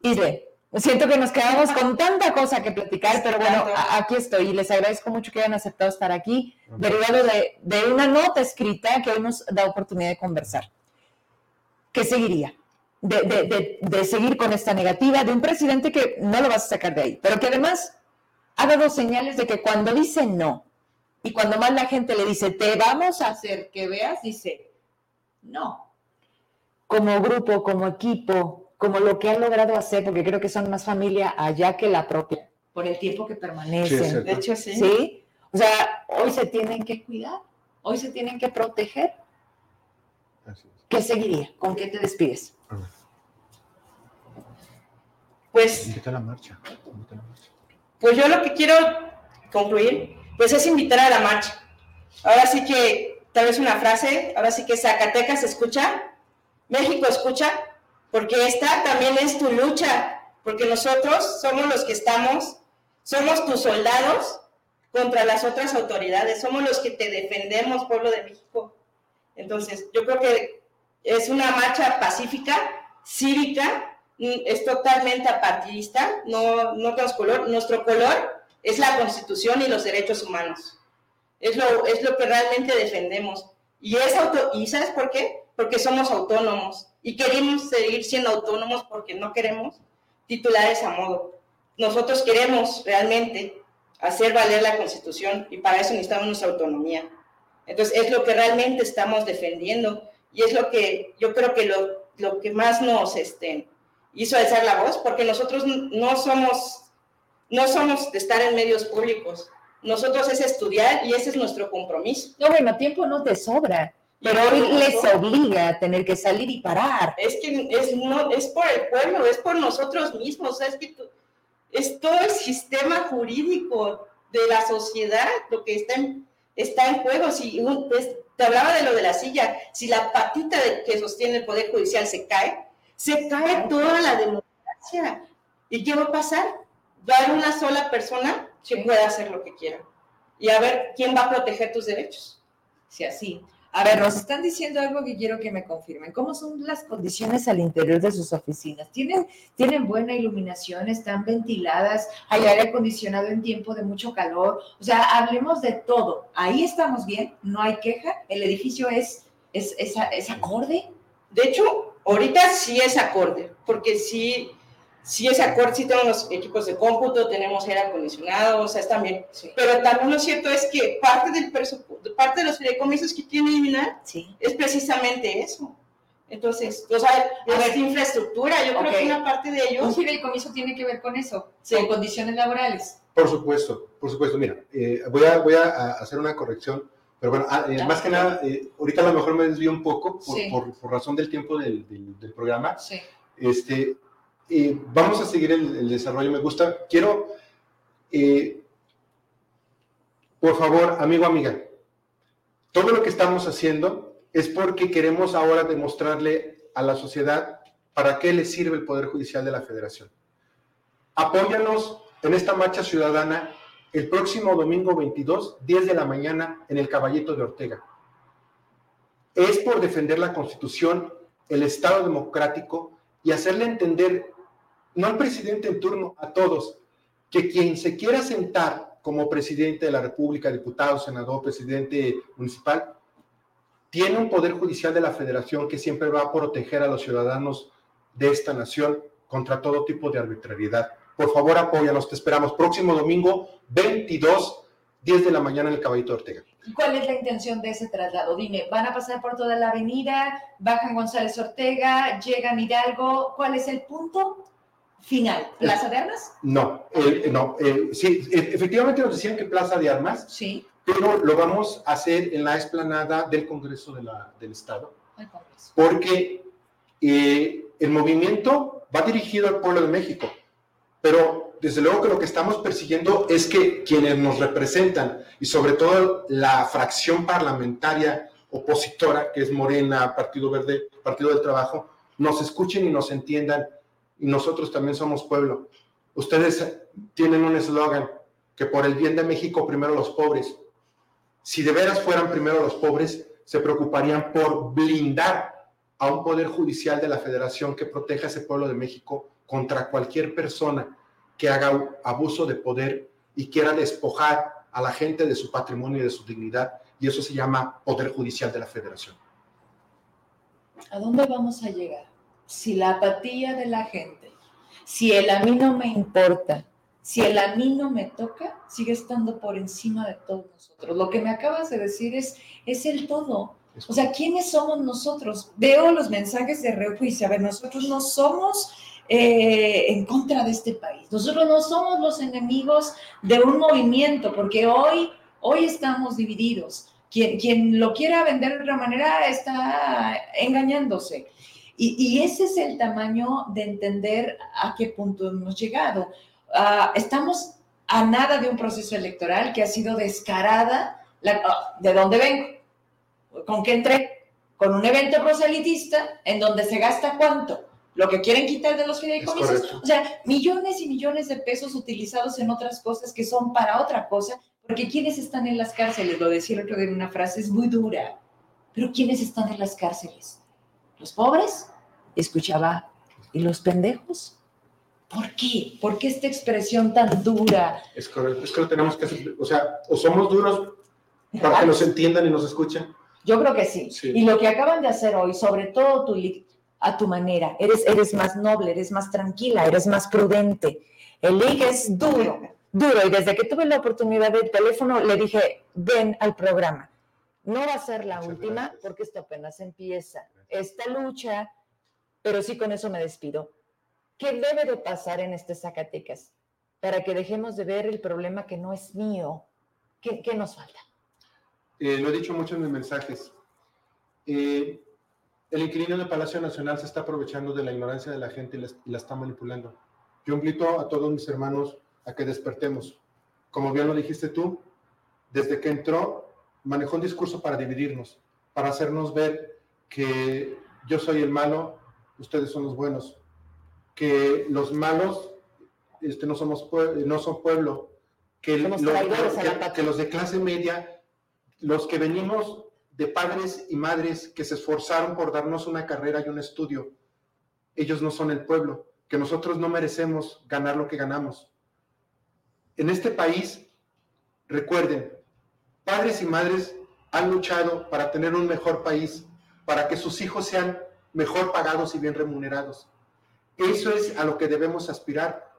Isle, siento que nos quedamos con tanta cosa que platicar, pero bueno, aquí estoy y les agradezco mucho que hayan aceptado estar aquí, derivado de, de una nota escrita que hoy nos da oportunidad de conversar. ¿Qué seguiría? De, de, de, seguir con esta negativa de un presidente que no lo vas a sacar de ahí, pero que además ha dado señales de que cuando dice no y cuando más la gente le dice te vamos a hacer que veas, dice no. Como grupo, como equipo, como lo que han logrado hacer, porque creo que son más familia allá que la propia, por el tiempo que permanecen. de hecho, sí. Sí. O sea, hoy se tienen que cuidar, hoy se tienen que proteger. ¿Qué seguiría? ¿Con qué te despides? Pues. la marcha. Pues yo lo que quiero concluir, pues es invitar a la marcha. Ahora sí que, tal vez una frase, ahora sí que Zacatecas escucha, México escucha, porque esta también es tu lucha, porque nosotros somos los que estamos, somos tus soldados contra las otras autoridades, somos los que te defendemos, pueblo de México. Entonces, yo creo que es una marcha pacífica, cívica, mm, es totalmente apartidista, no, no tenemos color. Nuestro color es la Constitución y los derechos humanos. Es lo, es lo que realmente defendemos. Y, es auto, ¿Y sabes por qué? Porque somos autónomos y queremos seguir siendo autónomos porque no queremos titulares a modo. Nosotros queremos realmente hacer valer la Constitución y para eso necesitamos nuestra autonomía. Entonces, es lo que realmente estamos defendiendo y es lo que yo creo que lo, lo que más nos este, hizo alzar la voz, porque nosotros no somos, no somos de estar en medios públicos, nosotros es estudiar y ese es nuestro compromiso. No, bueno, tiempo no te sobra, pero hoy les obliga a tener que salir y parar. Es que es, no, es por el pueblo, es por nosotros mismos, es que es todo el sistema jurídico de la sociedad lo que está en, está en juego. Si un, te hablaba de lo de la silla, si la patita de, que sostiene el Poder Judicial se cae, se cae toda la democracia. ¿Y qué va a pasar? Va a haber una sola persona que pueda hacer lo que quiera. Y a ver quién va a proteger tus derechos. Si así. A ver, nos están diciendo algo que quiero que me confirmen. ¿Cómo son las condiciones al interior de sus oficinas? ¿Tienen, ¿Tienen buena iluminación? ¿Están ventiladas? ¿Hay aire acondicionado en tiempo de mucho calor? O sea, hablemos de todo. Ahí estamos bien, no hay queja. El edificio es, es, es, es acorde. De hecho, ahorita sí es acorde, porque sí sí es acorde, sí tenemos equipos de cómputo, tenemos aire acondicionado, o sea, está bien. Pero también lo cierto es que parte del parte de los fideicomisos que quieren eliminar es precisamente eso. Entonces, o sea, es infraestructura, yo creo que una parte de ellos... Un fideicomiso tiene que ver con eso, con condiciones laborales. Por supuesto, por supuesto. Mira, eh, voy, a, voy a hacer una corrección, pero bueno, ah, eh, más que nada, eh, ahorita a lo mejor me desvío un poco por, por, razón del tiempo del, del, del programa. Sí. Este, vamos a seguir el, desarrollo. Me gusta. Quiero, eh, por favor, amigo, amiga, todo lo que estamos haciendo es porque queremos ahora demostrarle a la sociedad para qué le sirve el Poder Judicial de la Federación. Apóyanos en esta marcha ciudadana el próximo domingo 22, 10 de la mañana, en el Caballito de Ortega. Es por defender la Constitución, el Estado democrático y hacerle entender no al presidente en turno, a todos, que quien se quiera sentar como presidente de la República, diputado, senador, presidente municipal, tiene un poder judicial de la federación que siempre va a proteger a los ciudadanos de esta nación contra todo tipo de arbitrariedad. Por favor, apóyanos, te esperamos. Próximo domingo, 22, 10 de la mañana en el Caballito Ortega. ¿Cuál es la intención de ese traslado? Dime, ¿van a pasar por toda la avenida? ¿Bajan González Ortega? ¿Llegan Hidalgo? ¿Cuál es el punto? Final, ¿Plaza de Armas? No, eh, no, eh, sí, e, efectivamente nos decían que Plaza de Armas, sí. pero lo vamos a hacer en la explanada del Congreso de la, del Estado, porque eh, el movimiento va dirigido al pueblo de México, pero desde luego que lo que estamos persiguiendo es que quienes nos representan y sobre todo la fracción parlamentaria opositora, que es Morena, Partido Verde, Partido del Trabajo, nos escuchen y nos entiendan. Y nosotros también somos pueblo. Ustedes tienen un eslogan, que por el bien de México primero los pobres. Si de veras fueran primero los pobres, se preocuparían por blindar a un poder judicial de la federación que proteja a ese pueblo de México contra cualquier persona que haga abuso de poder y quiera despojar a la gente de su patrimonio y de su dignidad. Y eso se llama poder judicial de la federación. ¿A dónde vamos a llegar? Si la apatía de la gente, si el a mí no me importa, si el a mí no me toca, sigue estando por encima de todos nosotros. Lo que me acabas de decir es, es el todo. O sea, ¿quiénes somos nosotros? Veo los mensajes de rejuicio. A ver, nosotros no somos eh, en contra de este país. Nosotros no somos los enemigos de un movimiento, porque hoy, hoy estamos divididos. Quien, quien lo quiera vender de otra manera está engañándose. Y, y, ese es el tamaño de entender a qué punto hemos llegado. Ah, estamos a nada de un proceso electoral que ha sido descarada. Ah, ¿De dónde vengo? ¿Con qué entré? Con un evento proselitista en donde se gasta cuánto? Lo que quieren quitar de los fideicomisos. O sea, millones y millones de pesos utilizados en otras cosas que son para otra cosa, porque quienes están en las cárceles, lo decía el otro día en una frase, es muy dura, pero ¿quiénes están en las cárceles? ¿Los pobres? Escuchaba, ¿y los pendejos? ¿Por qué? ¿Por qué esta expresión tan dura? Es correcto, es que lo tenemos que hacer, o sea, o somos duros para que nos entiendan y nos escuchen. Yo creo que sí. Y lo que acaban de hacer hoy, sobre todo tu, a tu manera, eres, eres más noble, eres más tranquila, eres más prudente. El IG es duro, duro. Y desde que tuve la oportunidad del teléfono, le dije, ven al programa. No va a ser la última porque esto apenas empieza. Esta lucha, pero sí con eso me despido ¿Qué debe de pasar en este Zacatecas para que dejemos de ver el problema que no es mío? ¿Qué, nos falta? Eh, lo he dicho mucho en mis mensajes. Eh, el inquilino del Palacio Nacional se está aprovechando de la ignorancia de la gente y la, está manipulando. Yo invito a todos mis hermanos a que despertemos. Como bien lo dijiste tú, desde que entró, manejó un discurso para dividirnos, para hacernos ver que yo soy el malo, ustedes son los buenos, que los malos este, no, somos no son pueblo, que, que, los de clase media, los que venimos de padres y madres que se esforzaron por darnos una carrera y un estudio, ellos no son el pueblo, que nosotros no merecemos ganar lo que ganamos. En este país, recuerden, padres y madres han luchado para tener un mejor país, para que sus hijos sean mejor pagados y bien remunerados. Eso es a lo que debemos aspirar.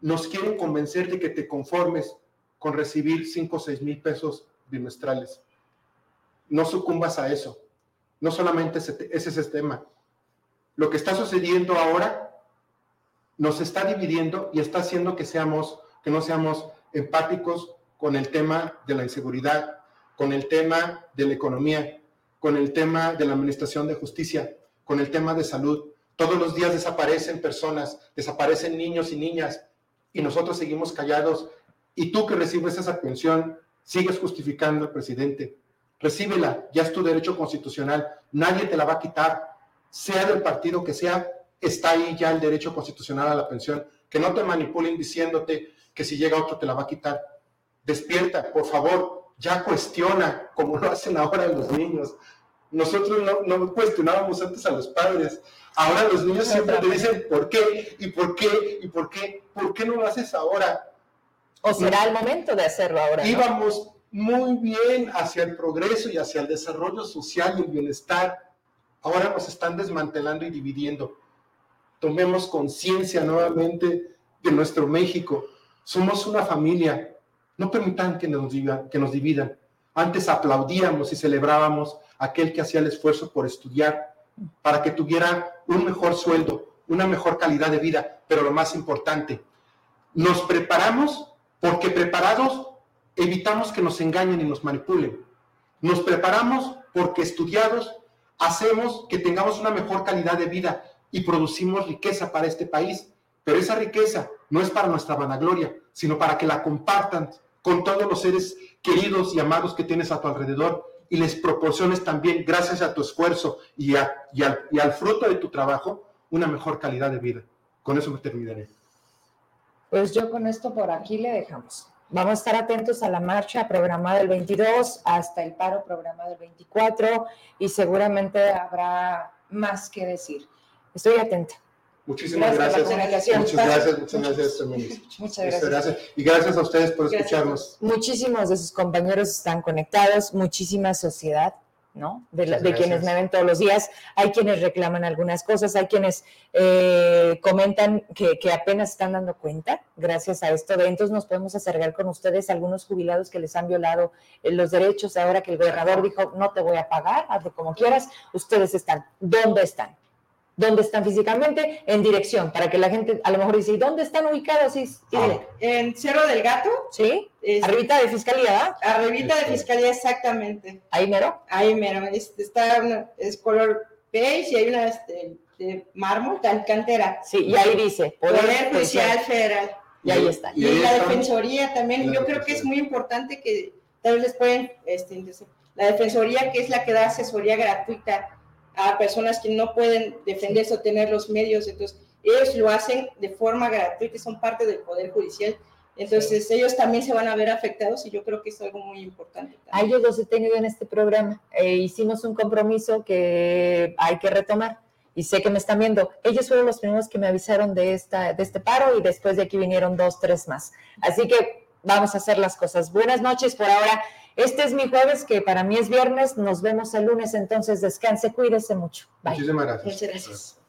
Nos quieren convencer de que te conformes con recibir 5 o 6 mil pesos bimestrales. No sucumbas a eso. No solamente ese, ese es el tema. Lo que está sucediendo ahora nos está dividiendo y está haciendo que seamos, que no seamos empáticos con el tema de la inseguridad, con el tema de la economía, con el tema de la administración de justicia, con el tema de salud. Todos los días desaparecen personas, desaparecen niños y niñas y nosotros seguimos callados. Y tú que recibes esa pensión, sigues justificando al presidente. Recíbela, ya es tu derecho constitucional, nadie te la va a quitar, sea del partido que sea, está ahí ya el derecho constitucional a la pensión. Que no te manipulen diciéndote que si llega otro te la va a quitar. Despierta, por favor, ya cuestiona como lo hacen ahora los niños. Nosotros no, no cuestionábamos antes a los padres, Ahora los niños siempre te dicen por qué y por qué y por qué. ¿Por qué no lo haces ahora? O será el momento de hacerlo ahora. Íbamos muy bien hacia el progreso y hacia el desarrollo social y el bienestar. Ahora nos están desmantelando y dividiendo. Tomemos conciencia nuevamente de nuestro México. Somos una familia. No permitan que nos, digan, que nos dividan. Antes aplaudíamos y celebrábamos aquel que hacía el esfuerzo por estudiar, para que tuviera un mejor sueldo, una mejor calidad de vida, pero lo más importante, nos preparamos porque preparados evitamos que nos engañen y nos manipulen. Nos preparamos porque estudiados hacemos que tengamos una mejor calidad de vida y producimos riqueza para este país. Pero esa riqueza no es para nuestra vanagloria, sino para que la compartan con todos los seres queridos y amados que tienes a tu alrededor y les proporciones también, gracias a tu esfuerzo y, al, al fruto de tu trabajo, una mejor calidad de vida. Con eso me terminaré. Pues yo con esto por aquí le dejamos. Vamos a estar atentos a la marcha programada el 22 hasta el paro programado el 24 y seguramente habrá más que decir. Estoy atenta. Muchísimas gracias. Muchas gracias, muchas gracias, Muchas gracias. Y gracias a ustedes por escucharnos. Muchísimos de sus compañeros están conectados, muchísima sociedad, ¿no? De, quienes me ven todos los días. Hay quienes reclaman algunas cosas, hay quienes eh, comentan que, que, apenas están dando cuenta, gracias a esto de entonces nos podemos acercar con ustedes, algunos jubilados que les han violado eh, los derechos, ahora que el gobernador dijo, no te voy a pagar, hazlo como quieras, ustedes están. ¿Dónde están? Dónde están físicamente, en dirección, para que la gente a lo mejor dice, dónde están ubicados? Ah. En Cerro del Gato. Sí, arribita de Fiscalía, Arribita de Fiscalía, exactamente. ¿Ahí mero? Ahí mero, está es color beige y hay una este, de mármol, cantera. Sí, y ahí dice, Poder, Judicial Federal. Y ahí está. Y, la Defensoría también, yo creo que es muy importante que tal vez les pueden, este, la Defensoría que es la que da asesoría gratuita a personas que no pueden defenderse o tener los medios, entonces ellos lo hacen de forma gratuita, son parte del Poder Judicial, entonces ellos también se van a ver afectados y yo creo que es algo muy importante. A ellos los he tenido en este programa, eh, hicimos un compromiso que hay que retomar y sé que me están viendo. Ellos fueron los primeros que me avisaron de, esta, de este paro y después de aquí vinieron dos, tres más. Así que vamos a hacer las cosas. Buenas noches por ahora. Este es mi jueves, que para mí es viernes. Nos vemos el lunes, entonces descanse, cuídese mucho. Bye. Muchísimas gracias. Muchas gracias.